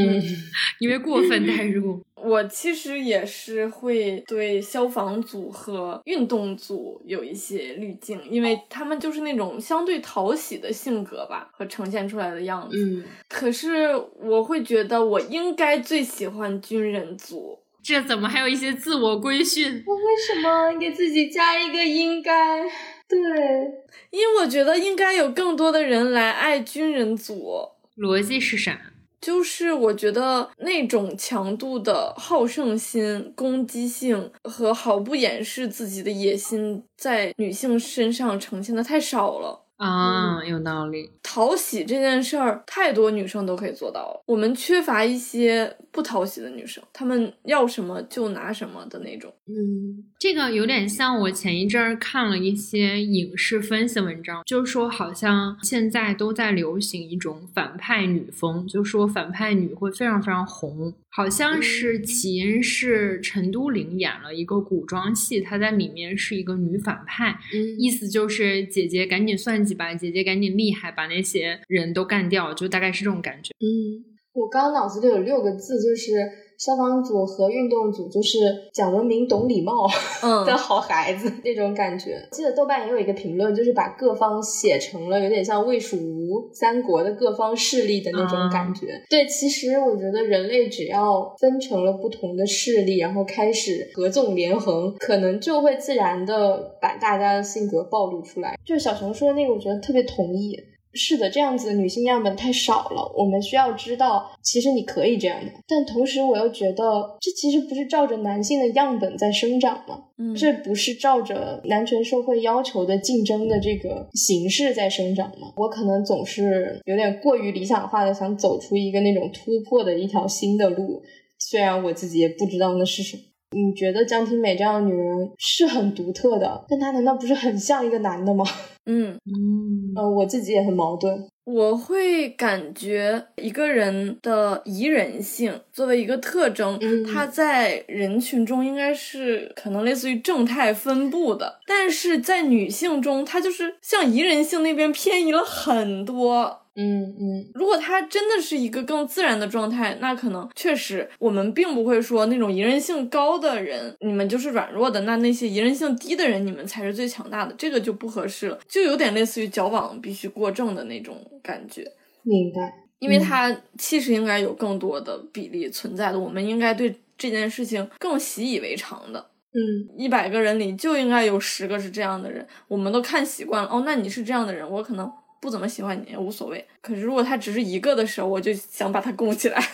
因为过分代入。我其实也是会对消防组和运动组有一些滤镜，因为他们就是那种相对讨喜的性格吧，和呈现出来的样子。嗯，可是我会觉得我应该最喜欢军人组。这怎么还有一些自我规训？我为什么给自己加一个应该？对，因为我觉得应该有更多的人来爱军人组。逻辑是啥？就是我觉得那种强度的好胜心、攻击性和毫不掩饰自己的野心，在女性身上呈现的太少了。啊，有道理。讨喜这件事儿，太多女生都可以做到了。我们缺乏一些不讨喜的女生，她们要什么就拿什么的那种。嗯，这个有点像我前一阵儿看了一些影视分析文章，就是说好像现在都在流行一种反派女风，就说反派女会非常非常红。好像是起因是陈都灵演了一个古装戏，她在里面是一个女反派，意思就是姐姐赶紧算计吧，姐姐赶紧厉害，把那些人都干掉，就大概是这种感觉。嗯，我刚刚脑子里有六个字，就是。消防组和运动组就是讲文明、懂礼貌 的好孩子那种感觉。记得豆瓣也有一个评论，就是把各方写成了有点像魏蜀吴三国的各方势力的那种感觉。对，其实我觉得人类只要分成了不同的势力，然后开始合纵连横，可能就会自然的把大家的性格暴露出来。就是小熊说的那个，我觉得特别同意。是的，这样子女性样本太少了。我们需要知道，其实你可以这样的。但同时，我又觉得这其实不是照着男性的样本在生长吗？嗯，这不是照着男权社会要求的竞争的这个形式在生长吗？我可能总是有点过于理想化的，想走出一个那种突破的一条新的路，虽然我自己也不知道那是什么。你觉得江婷美这样的女人是很独特的，但她难道不是很像一个男的吗？嗯嗯呃，我自己也很矛盾。我会感觉一个人的宜人性作为一个特征，他在人群中应该是可能类似于正态分布的，但是在女性中，她就是向宜人性那边偏移了很多。嗯嗯，如果他真的是一个更自然的状态，那可能确实我们并不会说那种宜人性高的人，你们就是软弱的；那那些宜人性低的人，你们才是最强大的。这个就不合适了，就有点类似于矫枉必须过正的那种感觉。明白，因为他其实应该有更多的比例存在的，我们应该对这件事情更习以为常的。嗯，一百个人里就应该有十个是这样的人，我们都看习惯了。哦，那你是这样的人，我可能。不怎么喜欢你也无所谓，可是如果他只是一个的时候，我就想把他供起来。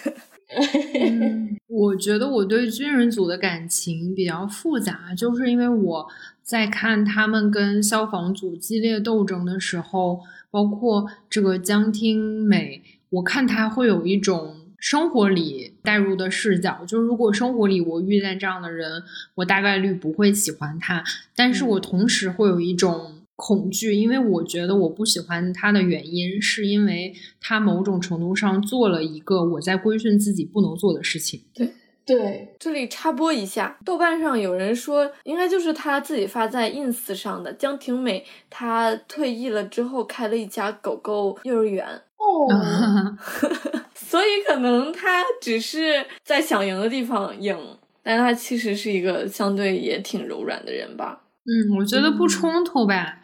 我觉得我对军人组的感情比较复杂，就是因为我在看他们跟消防组激烈斗争的时候，包括这个江听美，我看他会有一种生活里带入的视角，就是如果生活里我遇见这样的人，我大概率不会喜欢他，但是我同时会有一种。恐惧，因为我觉得我不喜欢他的原因，是因为他某种程度上做了一个我在规训自己不能做的事情。对对，这里插播一下，豆瓣上有人说，应该就是他自己发在 ins 上的江婷美，她退役了之后开了一家狗狗幼儿园哦，所以可能他只是在想赢的地方赢，但他其实是一个相对也挺柔软的人吧。嗯，我觉得不冲突吧。嗯，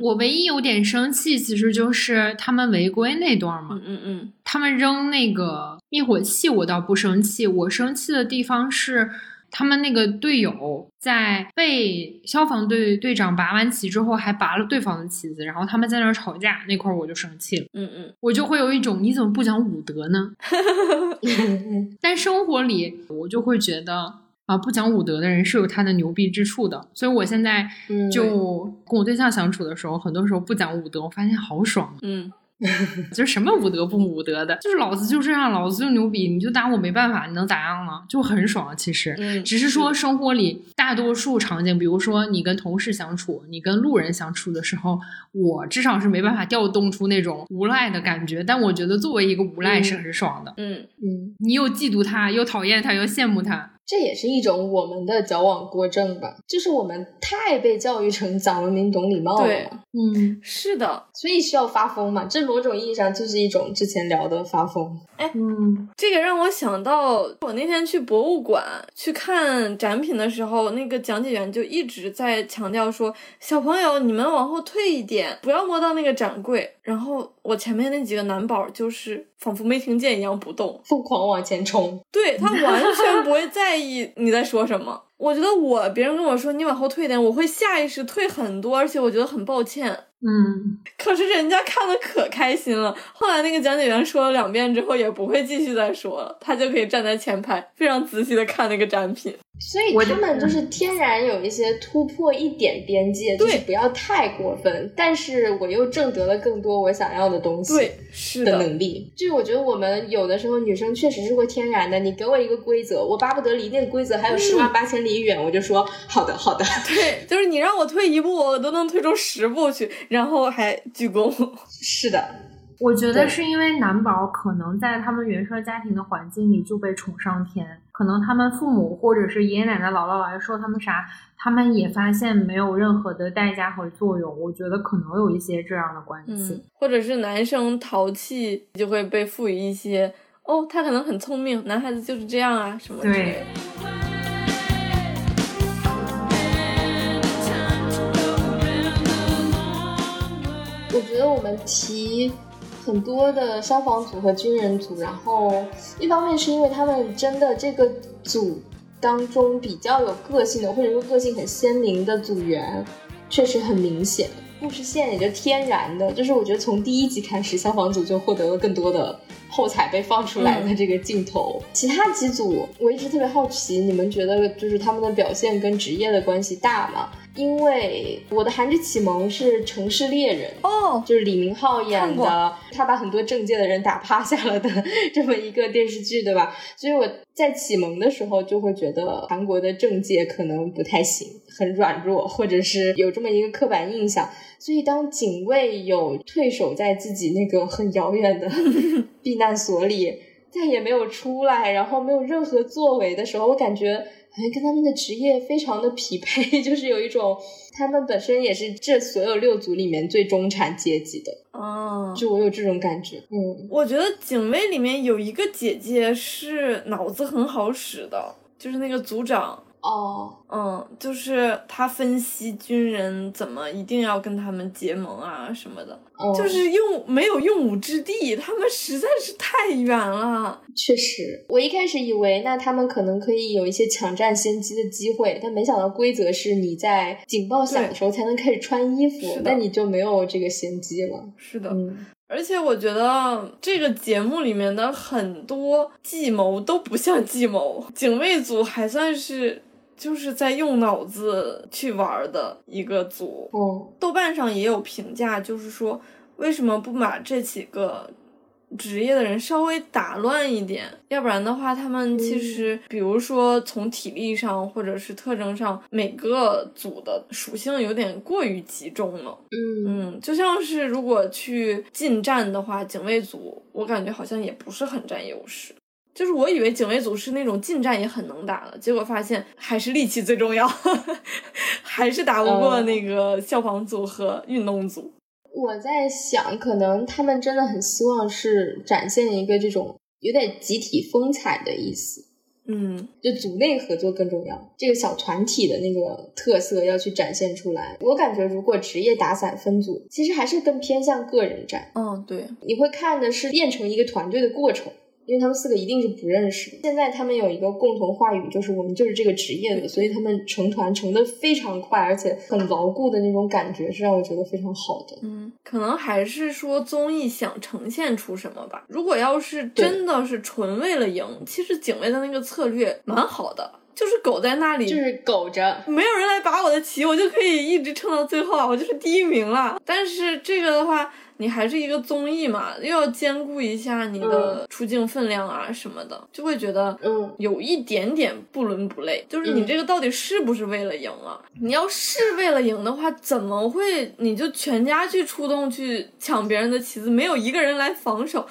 我唯一有点生气，其实就是他们违规那段嘛。嗯嗯嗯，他们扔那个灭火器，我倒不生气。我生气的地方是，他们那个队友在被消防队队长拔完旗之后，还拔了对方的旗子，然后他们在那儿吵架，那块儿我就生气了。嗯嗯，我就会有一种你怎么不讲武德呢？但生活里我就会觉得。啊，不讲武德的人是有他的牛逼之处的，所以我现在就跟我对象相处的时候，很多时候不讲武德，我发现好爽。嗯，就是什么武德不武德的，就是老子就这样，老子就牛逼，你就打我没办法，你能咋样呢？就很爽。其实，只是说生活里大多数场景，比如说你跟同事相处，你跟路人相处的时候，我至少是没办法调动出那种无赖的感觉。但我觉得作为一个无赖是很爽的。嗯嗯，你又嫉妒他，又讨厌他，又羡慕他。这也是一种我们的矫枉过正吧，就是我们太被教育成讲文明、懂礼貌了。对，嗯，是的，所以需要发疯嘛。这某种意义上就是一种之前聊的发疯。哎，嗯，这个让我想到，我那天去博物馆去看展品的时候，那个讲解员就一直在强调说：“小朋友，你们往后退一点，不要摸到那个展柜。”然后我前面那几个男宝就是仿佛没听见一样不动，疯狂往前冲。对他完全不会在意你在说什么。我觉得我别人跟我说你往后退点，我会下意识退很多，而且我觉得很抱歉。嗯，可是人家看的可开心了。后来那个讲解员说了两遍之后，也不会继续再说了，他就可以站在前排，非常仔细的看那个展品。所以他们就是天然有一些突破一点边界，就是不要太过分，但是我又挣得了更多我想要的东西，对，是的能力。就是我觉得我们有的时候女生确实是会天然的，你给我一个规则，我巴不得离那个规则还有十万八千里远，我就说好的好的。对，就是你让我退一步，我都能退出十步去，然后还鞠躬。是的。我觉得是因为男宝可能在他们原生家庭的环境里就被宠上天，可能他们父母或者是爷爷奶奶、姥姥姥爷说他们啥，他们也发现没有任何的代价和作用。我觉得可能有一些这样的关系，或者是男生淘气就会被赋予一些哦，他可能很聪明，男孩子就是这样啊什么之类的。我觉得我们提。很多的消防组和军人组，然后一方面是因为他们真的这个组当中比较有个性的，或者说个性很鲜明的组员，确实很明显，故事线也就天然的，就是我觉得从第一集开始，消防组就获得了更多的后彩被放出来的这个镜头。其他几组我一直特别好奇，你们觉得就是他们的表现跟职业的关系大吗？因为我的韩剧启蒙是《城市猎人》哦，就是李明浩演的，他把很多政界的人打趴下了的这么一个电视剧，对吧？所以我在启蒙的时候就会觉得韩国的政界可能不太行，很软弱，或者是有这么一个刻板印象。所以当警卫有退守在自己那个很遥远的 避难所里，再也没有出来，然后没有任何作为的时候，我感觉。好像跟他们的职业非常的匹配，就是有一种他们本身也是这所有六组里面最中产阶级的哦，就我有这种感觉。嗯，我觉得警卫里面有一个姐姐是脑子很好使的，就是那个组长。哦，嗯，就是他分析军人怎么一定要跟他们结盟啊什么的，就是用没有用武之地，他们实在是太远了。确实，我一开始以为那他们可能可以有一些抢占先机的机会，但没想到规则是你在警报响的时候才能开始穿衣服，那你就没有这个先机了。是的，而且我觉得这个节目里面的很多计谋都不像计谋，警卫组还算是。就是在用脑子去玩的一个组，豆瓣上也有评价，就是说为什么不把这几个职业的人稍微打乱一点？要不然的话，他们其实，比如说从体力上或者是特征上，每个组的属性有点过于集中了。嗯嗯，就像是如果去近战的话，警卫组我感觉好像也不是很占优势。就是我以为警卫组是那种近战也很能打的，结果发现还是力气最重要，还是打不过那个消防组和运动组。我在想，可能他们真的很希望是展现一个这种有点集体风采的意思。嗯，就组内合作更重要，这个小团体的那个特色要去展现出来。我感觉如果职业打散分组，其实还是更偏向个人战。嗯，对，你会看的是变成一个团队的过程。因为他们四个一定是不认识，现在他们有一个共同话语，就是我们就是这个职业的，所以他们成团成的非常快，而且很牢固的那种感觉是让我觉得非常好的。嗯，可能还是说综艺想呈现出什么吧。如果要是真的是纯为了赢，其实警卫的那个策略蛮好的，就是苟在那里，就是苟着，没有人来拔我的旗，我就可以一直撑到最后，我就是第一名了。但是这个的话。你还是一个综艺嘛，又要兼顾一下你的出镜分量啊什么的，就会觉得嗯有一点点不伦不类。就是你这个到底是不是为了赢啊？你要是为了赢的话，怎么会你就全家去出动去抢别人的旗子，没有一个人来防守？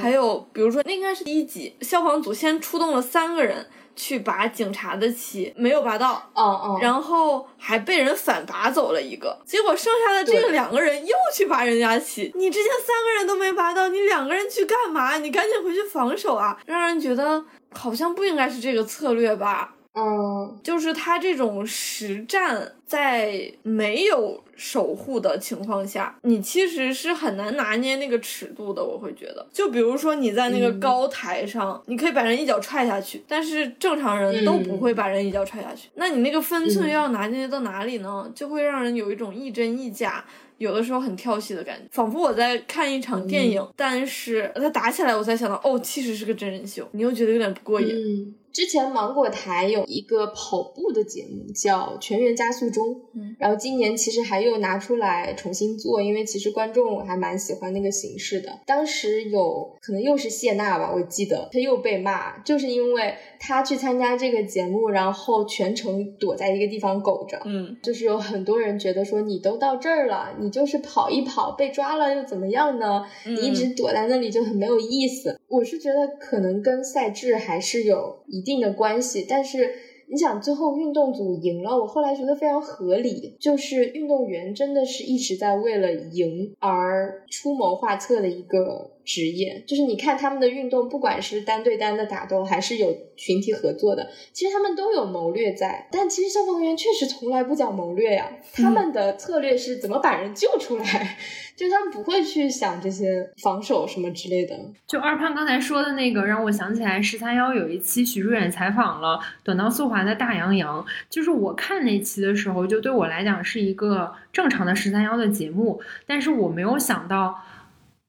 还有比如说那应该是第一集，消防组先出动了三个人。去拔警察的旗，没有拔到，哦哦，然后还被人反拔走了一个，结果剩下的这个两个人又去拔人家旗，你之前三个人都没拔到，你两个人去干嘛？你赶紧回去防守啊！让人觉得好像不应该是这个策略吧。嗯，就是他这种实战在没有守护的情况下，你其实是很难拿捏那个尺度的。我会觉得，就比如说你在那个高台上，你可以把人一脚踹下去，但是正常人都不会把人一脚踹下去。那你那个分寸要拿捏到哪里呢？就会让人有一种亦真亦假。有的时候很跳戏的感觉，仿佛我在看一场电影，但是他打起来，我才想到，哦，其实是个真人秀，你又觉得有点不过瘾。之前芒果台有一个跑步的节目叫《全员加速中》，嗯，然后今年其实还又拿出来重新做，因为其实观众还蛮喜欢那个形式的。当时有可能又是谢娜吧，我记得她又被骂，就是因为她去参加这个节目，然后全程躲在一个地方苟着，嗯，就是有很多人觉得说你都到这儿了，你就是跑一跑被抓了又怎么样呢？你一直躲在那里就很没有意思。我是觉得可能跟赛制还是有一。定的关系，但是你想，最后运动组赢了，我后来觉得非常合理，就是运动员真的是一直在为了赢而出谋划策的一个。职业就是你看他们的运动，不管是单对单的打斗，还是有群体合作的，其实他们都有谋略在。但其实消防员确实从来不讲谋略呀，他们的策略是怎么把人救出来，就他们不会去想这些防守什么之类的。就二胖刚才说的那个，让我想起来十三幺有一期许志远采访了短道速滑的大杨洋，就是我看那期的时候，就对我来讲是一个正常的十三幺的节目，但是我没有想到。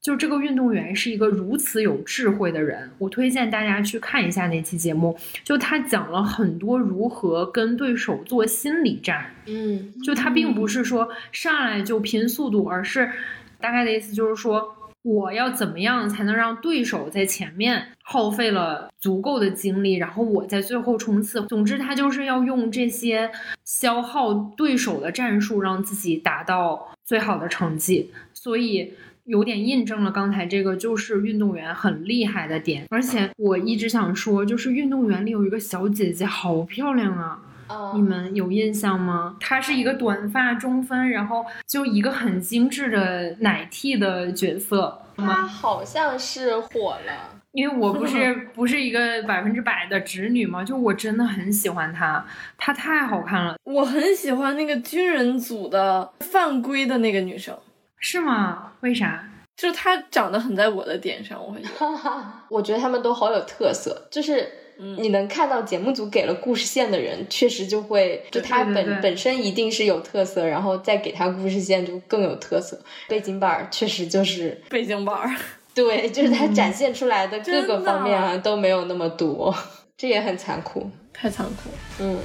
就这个运动员是一个如此有智慧的人，我推荐大家去看一下那期节目。就他讲了很多如何跟对手做心理战。嗯，就他并不是说上来就拼速度，而是大概的意思就是说，我要怎么样才能让对手在前面耗费了足够的精力，然后我在最后冲刺。总之，他就是要用这些消耗对手的战术，让自己达到最好的成绩。所以。有点印证了刚才这个，就是运动员很厉害的点。而且我一直想说，就是运动员里有一个小姐姐，好漂亮啊！你们有印象吗？她是一个短发中分，然后就一个很精致的奶替的角色。她好像是火了，因为我不是 不是一个百分之百的直女嘛，就我真的很喜欢她，她太好看了。我很喜欢那个军人组的犯规的那个女生。是吗？为啥？就是他长得很在我的点上，我会觉得。我觉得他们都好有特色，就是你能看到节目组给了故事线的人，确实就会就他本本身一定是有特色，然后再给他故事线就更有特色。背景板确实就是 背景板，对，就是他展现出来的各个方面啊都没有那么多，这也很残酷，太残酷，嗯。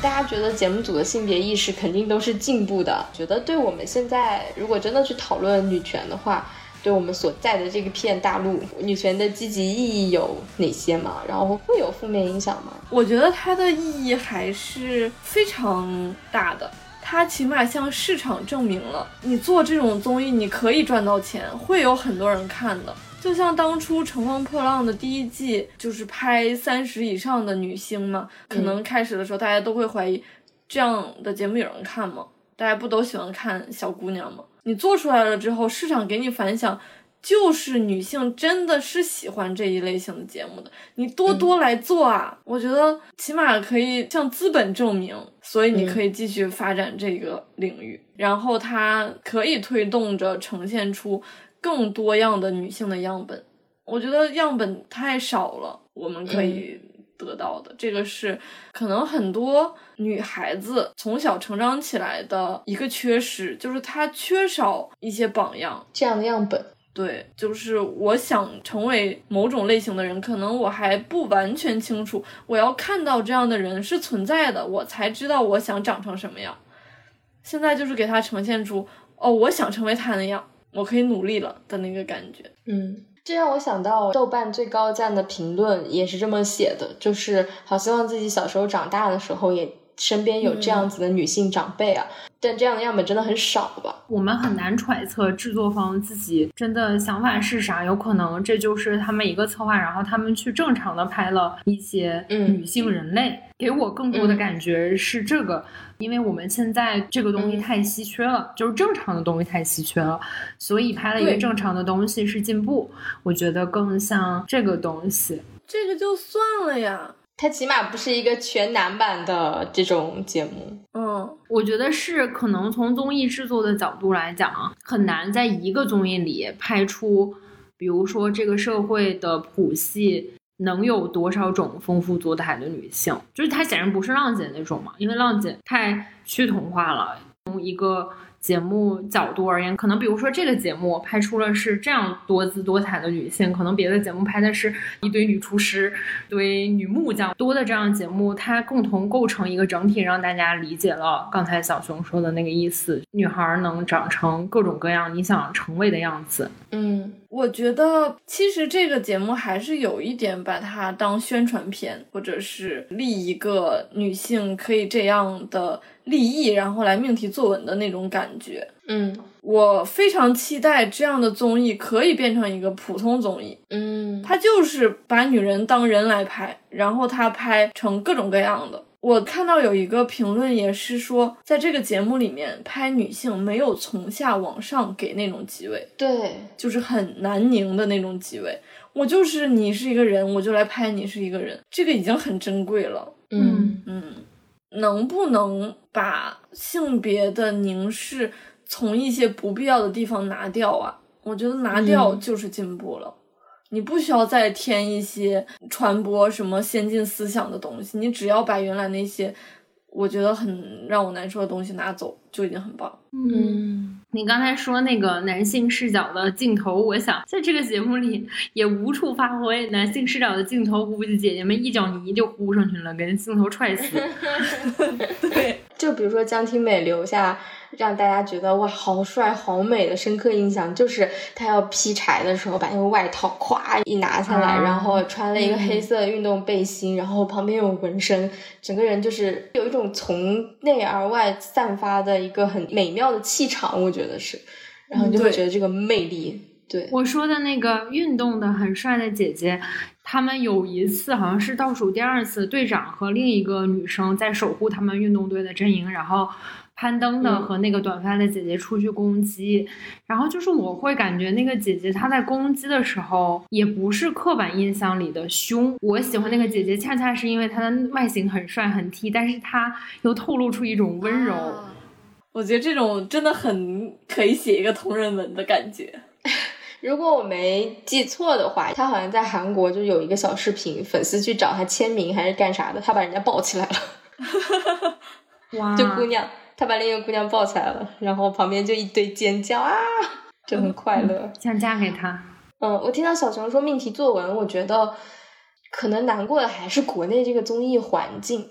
大家觉得节目组的性别意识肯定都是进步的，觉得对我们现在如果真的去讨论女权的话，对我们所在的这个片大陆，女权的积极意义有哪些吗？然后会有负面影响吗？我觉得它的意义还是非常大的，它起码向市场证明了，你做这种综艺你可以赚到钱，会有很多人看的。就像当初《乘风破浪》的第一季，就是拍三十以上的女星嘛，可能开始的时候大家都会怀疑，这样的节目有人看吗？大家不都喜欢看小姑娘吗？你做出来了之后，市场给你反响，就是女性真的是喜欢这一类型的节目的，你多多来做啊！我觉得起码可以向资本证明，所以你可以继续发展这个领域，然后它可以推动着呈现出。更多样的女性的样本，我觉得样本太少了。我们可以得到的，这个是可能很多女孩子从小成长起来的一个缺失，就是她缺少一些榜样这样的样本。对，就是我想成为某种类型的人，可能我还不完全清楚，我要看到这样的人是存在的，我才知道我想长成什么样。现在就是给他呈现出，哦，我想成为他那样。我可以努力了的那个感觉，嗯，这让我想到豆瓣最高赞的评论也是这么写的，就是好希望自己小时候长大的时候也身边有这样子的女性长辈啊。但这样的样本真的很少吧？我们很难揣测制作方自己真的想法是啥，有可能这就是他们一个策划，然后他们去正常的拍了一些女性人类。给我更多的感觉是这个，因为我们现在这个东西太稀缺了，就是正常的东西太稀缺了，所以拍了一个正常的东西是进步。我觉得更像这个东西，这个就算了呀。它起码不是一个全男版的这种节目，嗯，我觉得是可能从综艺制作的角度来讲，很难在一个综艺里拍出，比如说这个社会的谱系能有多少种丰富多彩的女性，就是它显然不是浪姐那种嘛，因为浪姐太趋同化了，从一个。节目角度而言，可能比如说这个节目拍出了是这样多姿多彩的女性，可能别的节目拍的是一堆女厨师、一堆女木匠。多的这样节目，它共同构成一个整体，让大家理解了刚才小熊说的那个意思：女孩能长成各种各样你想成为的样子。嗯，我觉得其实这个节目还是有一点把它当宣传片，或者是立一个女性可以这样的。立意，然后来命题作文的那种感觉。嗯，我非常期待这样的综艺可以变成一个普通综艺。嗯，它就是把女人当人来拍，然后它拍成各种各样的。我看到有一个评论也是说，在这个节目里面拍女性没有从下往上给那种机位，对，就是很难拧的那种机位。我就是你是一个人，我就来拍你是一个人，这个已经很珍贵了。嗯嗯。能不能把性别的凝视从一些不必要的地方拿掉啊？我觉得拿掉就是进步了。你不需要再添一些传播什么先进思想的东西，你只要把原来那些我觉得很让我难受的东西拿走，就已经很棒。嗯。你刚才说那个男性视角的镜头，我想在这个节目里也无处发挥。男性视角的镜头，估计姐姐们一脚泥就呼上去了，给镜头踹死。对，就比如说江青美留下。让大家觉得哇，好帅、好美的深刻印象，就是他要劈柴的时候，把那个外套咵一拿下来，然后穿了一个黑色运动背心，然后旁边有纹身，整个人就是有一种从内而外散发的一个很美妙的气场，我觉得是，然后你就会觉得这个魅力。对我说的那个运动的很帅的姐姐，他们有一次好像是倒数第二次，队长和另一个女生在守护他们运动队的阵营，然后。攀登的和那个短发的姐姐出去攻击，然后就是我会感觉那个姐姐她在攻击的时候也不是刻板印象里的凶。我喜欢那个姐姐，恰恰是因为她的外形很帅很 T，但是她又透露出一种温柔。我觉得这种真的很可以写一个同人文的感觉。如果我没记错的话，他好像在韩国就有一个小视频，粉丝去找他签名还是干啥的，他把人家抱起来了。哇！就姑娘。他把另一个姑娘抱起来了，然后旁边就一堆尖叫啊，就很快乐，想嫁给他。嗯，我听到小熊说命题作文，我觉得可能难过的还是国内这个综艺环境。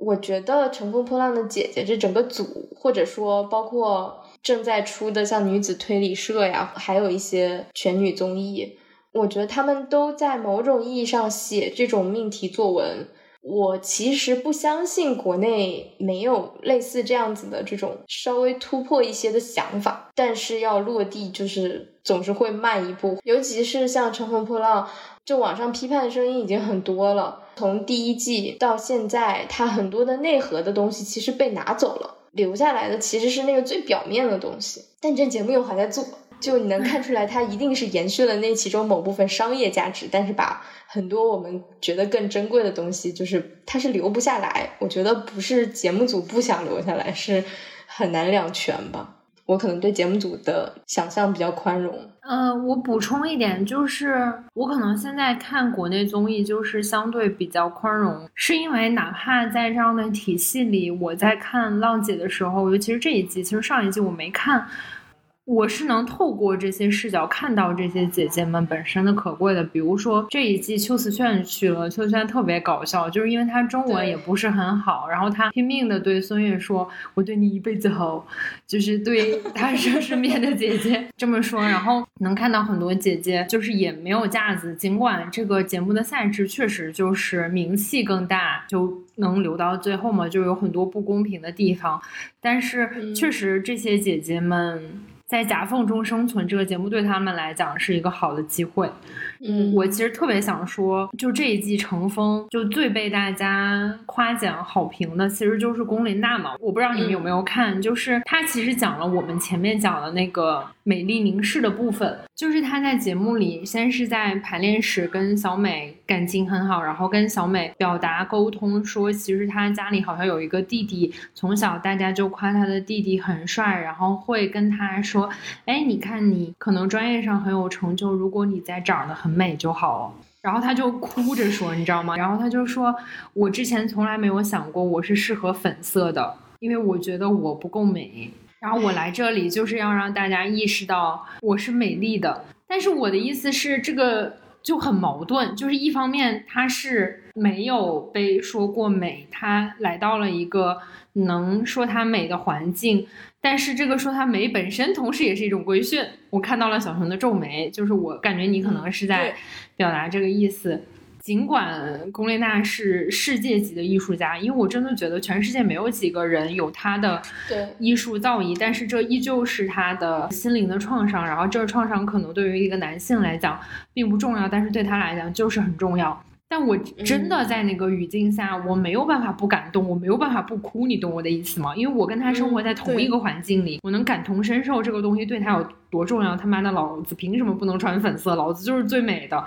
我觉得《乘风破浪的姐姐》这整个组，或者说包括正在出的像女子推理社呀，还有一些全女综艺，我觉得他们都在某种意义上写这种命题作文。我其实不相信国内没有类似这样子的这种稍微突破一些的想法，但是要落地就是总是会慢一步。尤其是像《乘风破浪》，就网上批判的声音已经很多了。从第一季到现在，它很多的内核的东西其实被拿走了，留下来的其实是那个最表面的东西。但这节目又还在做，就你能看出来，它一定是延续了那其中某部分商业价值，但是把。很多我们觉得更珍贵的东西，就是它是留不下来。我觉得不是节目组不想留下来，是很难两全吧。我可能对节目组的想象比较宽容。呃，我补充一点，就是我可能现在看国内综艺，就是相对比较宽容，是因为哪怕在这样的体系里，我在看浪姐的时候，尤其是这一季，其实上一季我没看。我是能透过这些视角看到这些姐姐们本身的可贵的，比如说这一季秋瓷炫去了，秋瓷炫特别搞笑，就是因为她中文也不是很好，然后她拼命的对孙悦说：“我对你一辈子好。”就是对 她身边的姐姐 这么说，然后能看到很多姐姐就是也没有架子，尽管这个节目的赛制确实就是名气更大，就能留到最后嘛，就有很多不公平的地方，但是确实这些姐姐们。在夹缝中生存，这个节目对他们来讲是一个好的机会。嗯，我其实特别想说，就这一季乘风，就最被大家夸奖好评的，其实就是龚琳娜嘛。我不知道你们有没有看，就是她其实讲了我们前面讲的那个美丽凝视的部分。就是他在节目里，先是在排练室跟小美感情很好，然后跟小美表达沟通，说其实他家里好像有一个弟弟，从小大家就夸他的弟弟很帅，然后会跟他说，哎，你看你可能专业上很有成就，如果你再长得很。美就好了，然后他就哭着说，你知道吗？然后他就说，我之前从来没有想过我是适合粉色的，因为我觉得我不够美。然后我来这里就是要让大家意识到我是美丽的。但是我的意思是，这个就很矛盾，就是一方面他是没有被说过美，他来到了一个能说他美的环境。但是这个说她美本身，同时也是一种规训。我看到了小熊的皱眉，就是我感觉你可能是在表达这个意思。尽管龚琳娜是世界级的艺术家，因为我真的觉得全世界没有几个人有她的艺术造诣，但是这依旧是她的心灵的创伤。然后这个创伤可能对于一个男性来讲并不重要，但是对他来讲就是很重要。但我真的在那个语境下，我没有办法不感动，我没有办法不哭，你懂我的意思吗？因为我跟他生活在同一个环境里，我能感同身受这个东西对他有多重要。他妈的，老子凭什么不能穿粉色？老子就是最美的，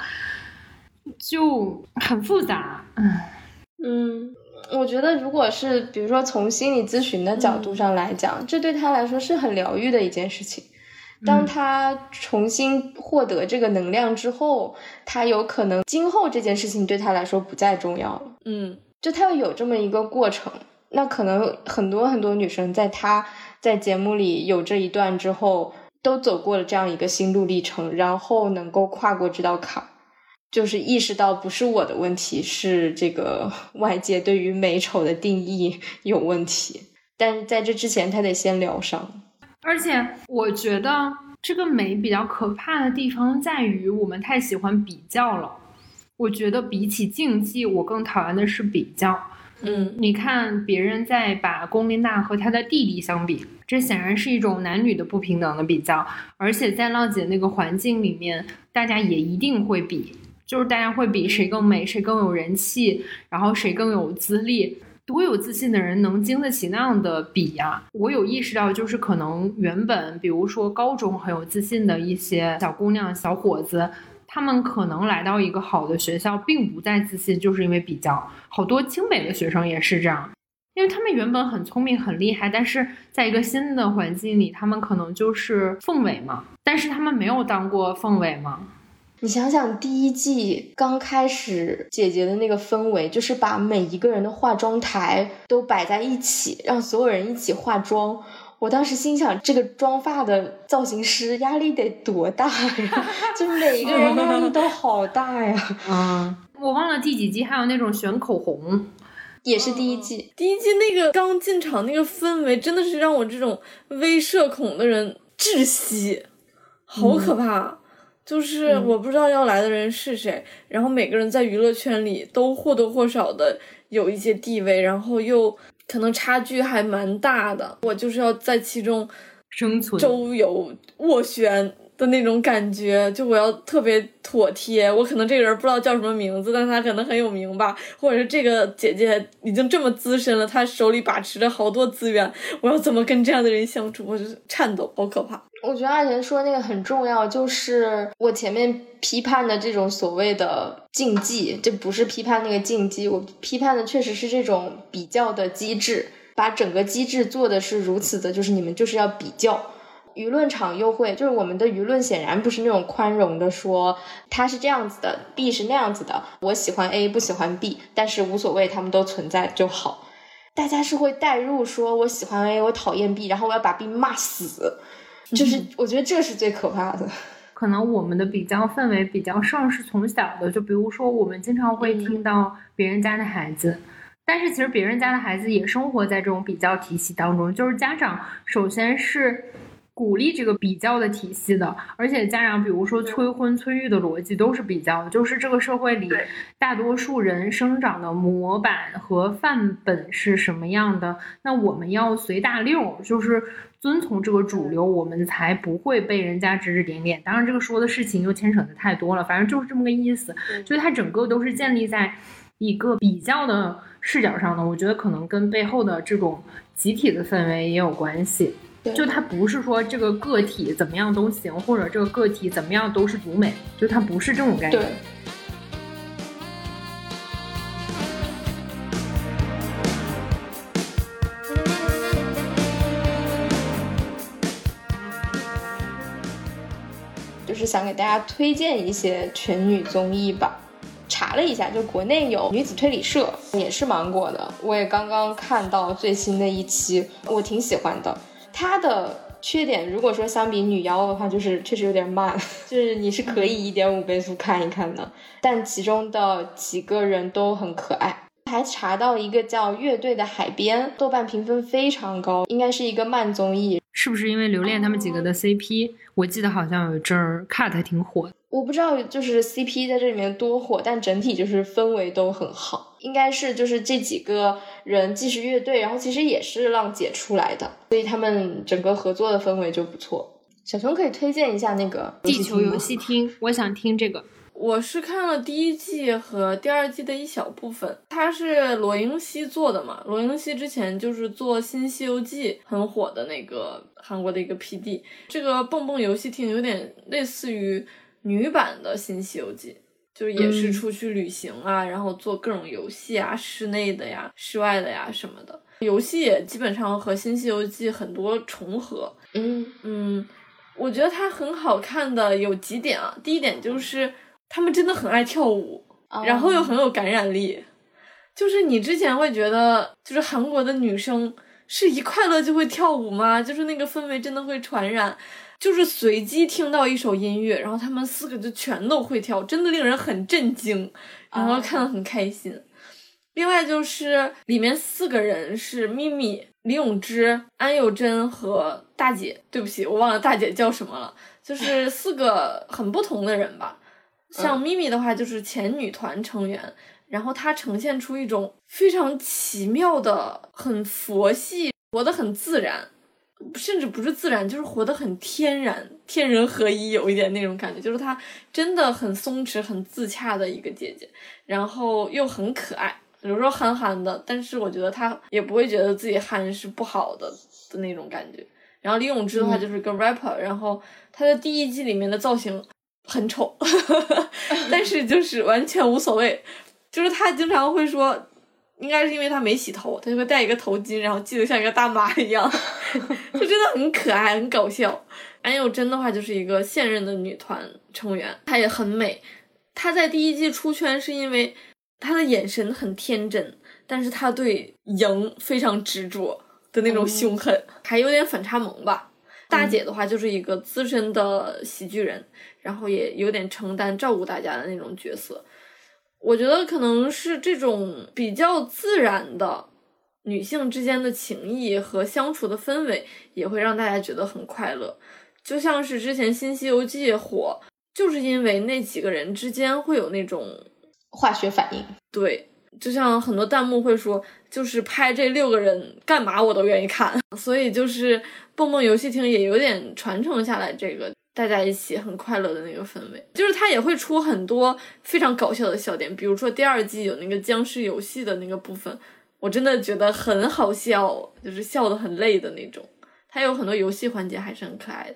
就很复杂。嗯，我觉得如果是比如说从心理咨询的角度上来讲，这对他来说是很疗愈的一件事情。当他重新获得这个能量之后，他有可能今后这件事情对他来说不再重要了。嗯，就他要有这么一个过程。那可能很多很多女生在他在节目里有这一段之后，都走过了这样一个心路历程，然后能够跨过这道坎，就是意识到不是我的问题，是这个外界对于美丑的定义有问题。但是在这之前，他得先疗伤。而且我觉得这个美比较可怕的地方在于，我们太喜欢比较了。我觉得比起竞技，我更讨厌的是比较。嗯，你看别人在把龚琳娜和她的弟弟相比，这显然是一种男女的不平等的比较。而且在浪姐那个环境里面，大家也一定会比，就是大家会比谁更美，谁更有人气，然后谁更有资历。多有自信的人能经得起那样的比呀？我有意识到，就是可能原本，比如说高中很有自信的一些小姑娘、小伙子，他们可能来到一个好的学校，并不再自信，就是因为比较。好多清北的学生也是这样，因为他们原本很聪明、很厉害，但是在一个新的环境里，他们可能就是凤尾嘛，但是他们没有当过凤尾嘛。你想想，第一季刚开始，姐姐的那个氛围，就是把每一个人的化妆台都摆在一起，让所有人一起化妆。我当时心想，这个妆发的造型师压力得多大呀？就每一个人压力都好大呀。嗯，我忘了第几季还有那种选口红，也是第一季。第一季那个刚进场那个氛围，真的是让我这种微社恐的人窒息，好可怕。就是我不知道要来的人是谁，然后每个人在娱乐圈里都或多或少的有一些地位，然后又可能差距还蛮大的。我就是要在其中生存、周游、斡旋的那种感觉，就我要特别妥帖。我可能这个人不知道叫什么名字，但他可能很有名吧，或者是这个姐姐已经这么资深了，她手里把持着好多资源，我要怎么跟这样的人相处？我就是颤抖，好可怕。我觉得阿田说那个很重要，就是我前面批判的这种所谓的竞技，这不是批判那个竞技，我批判的确实是这种比较的机制，把整个机制做的是如此的，就是你们就是要比较，舆论场又会，就是我们的舆论显然不是那种宽容的，说他是这样子的，B 是那样子的，我喜欢 A 不喜欢 B，但是无所谓，他们都存在就好，大家是会代入说我喜欢 A，我讨厌 B，然后我要把 B 骂死。就是我觉得这是最可怕的。可能我们的比较氛围比较盛是从小的，就比如说我们经常会听到别人家的孩子，但是其实别人家的孩子也生活在这种比较体系当中，就是家长首先是。鼓励这个比较的体系的，而且家长比如说催婚催育的逻辑都是比较，就是这个社会里大多数人生长的模板和范本是什么样的，那我们要随大流，就是遵从这个主流，我们才不会被人家指指点点。当然，这个说的事情又牵扯的太多了，反正就是这么个意思。就它整个都是建立在一个比较的视角上的，我觉得可能跟背后的这种集体的氛围也有关系。就它不是说这个个体怎么样都行，或者这个个体怎么样都是独美，就它不是这种概念。对。就是想给大家推荐一些全女综艺吧。查了一下，就国内有女子推理社，也是芒果的。我也刚刚看到最新的一期，我挺喜欢的。它的缺点，如果说相比女妖的话，就是确实有点慢，就是你是可以一点五倍速看一看的。但其中的几个人都很可爱。还查到一个叫《乐队的海边》，豆瓣评分非常高，应该是一个慢综艺。是不是因为留恋他们几个的 CP？我记得好像有一阵儿 cut 还挺火的。我不知道就是 CP 在这里面多火，但整体就是氛围都很好。应该是就是这几个人既是乐队，然后其实也是浪姐出来的，所以他们整个合作的氛围就不错。小熊可以推荐一下那个地球游戏厅，我想听这个。我是看了第一季和第二季的一小部分，它是罗英熙做的嘛？罗英熙之前就是做《新西游记》很火的那个韩国的一个 PD，这个蹦蹦游戏厅有点类似于。女版的新西游记，就是也是出去旅行啊，然后做各种游戏啊，室内的呀、室外的呀什么的，游戏也基本上和新西游记很多重合。嗯嗯，我觉得它很好看的有几点啊，第一点就是他们真的很爱跳舞，然后又很有感染力。就是你之前会觉得，就是韩国的女生是一快乐就会跳舞吗？就是那个氛围真的会传染。就是随机听到一首音乐，然后他们四个就全都会跳，真的令人很震惊，然后看得很开心。另外就是里面四个人是咪咪、李永芝、安宥真和大姐。对不起，我忘了大姐叫什么了。就是 四个很不同的人吧。像咪咪的话，就是前女团成员，然后她呈现出一种非常奇妙的、很佛系、活得很自然。甚至不是自然，就是活得很天然，天人合一，有一点那种感觉，就是她真的很松弛、很自洽的一个姐姐，然后又很可爱，有时候憨憨的，但是我觉得她也不会觉得自己憨是不好的的那种感觉。然后李永芝的话就是个 rapper，然后她的第一季里面的造型很丑，但是就是完全无所谓，就是她经常会说。应该是因为他没洗头，他就会戴一个头巾，然后系得像一个大妈一样，就真的很可爱，很搞笑。安宥真的话就是一个现任的女团成员，她也很美。她在第一季出圈是因为她的眼神很天真，但是她对赢非常执着的那种凶狠，还有点反差萌吧。大姐的话就是一个资深的喜剧人，然后也有点承担照顾大家的那种角色。我觉得可能是这种比较自然的女性之间的情谊和相处的氛围，也会让大家觉得很快乐。就像是之前《新西游记》火，就是因为那几个人之间会有那种化学反应。对，就像很多弹幕会说，就是拍这六个人干嘛我都愿意看。所以就是蹦蹦游戏厅也有点传承下来这个。大家一起很快乐的那个氛围，就是他也会出很多非常搞笑的笑点，比如说第二季有那个僵尸游戏的那个部分，我真的觉得很好笑，就是笑的很累的那种。他有很多游戏环节还是很可爱的。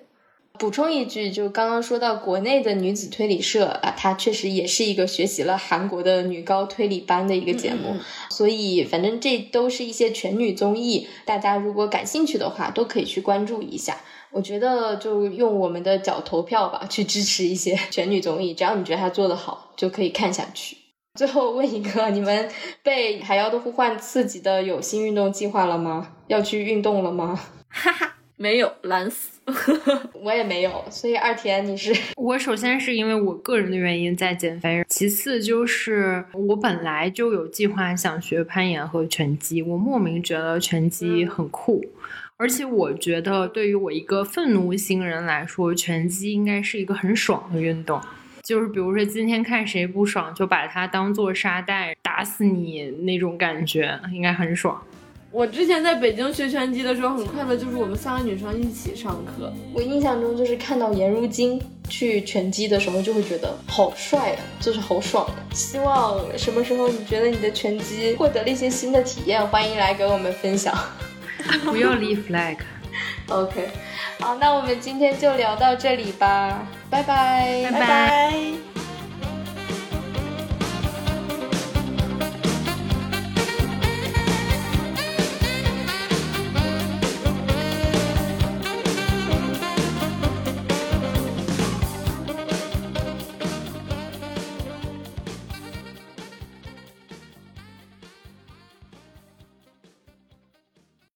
补充一句，就刚刚说到国内的女子推理社啊，它确实也是一个学习了韩国的女高推理班的一个节目，所以反正这都是一些全女综艺，大家如果感兴趣的话，都可以去关注一下。我觉得就用我们的脚投票吧，去支持一些 全女综艺，只要你觉得他做得好，就可以看下去。最后问一个，你们被《海妖的呼唤》刺激的有新运动计划了吗？要去运动了吗？哈哈，没有懒死。我也没有，所以二田你是？我首先是因为我个人的原因在减肥，其次就是我本来就有计划想学攀岩和拳击，我莫名觉得拳击很酷，而且我觉得对于我一个愤怒型人来说，拳击应该是一个很爽的运动，就是比如说今天看谁不爽，就把它当做沙袋打死你那种感觉，应该很爽。我之前在北京学拳击的时候很快乐，就是我们三个女生一起上课。我印象中就是看到颜如晶去拳击的时候，就会觉得好帅啊，就是好爽。希望什么时候你觉得你的拳击获得了一些新的体验，欢迎来给我们分享。不要立 flag。OK，好，那我们今天就聊到这里吧，拜拜，拜拜。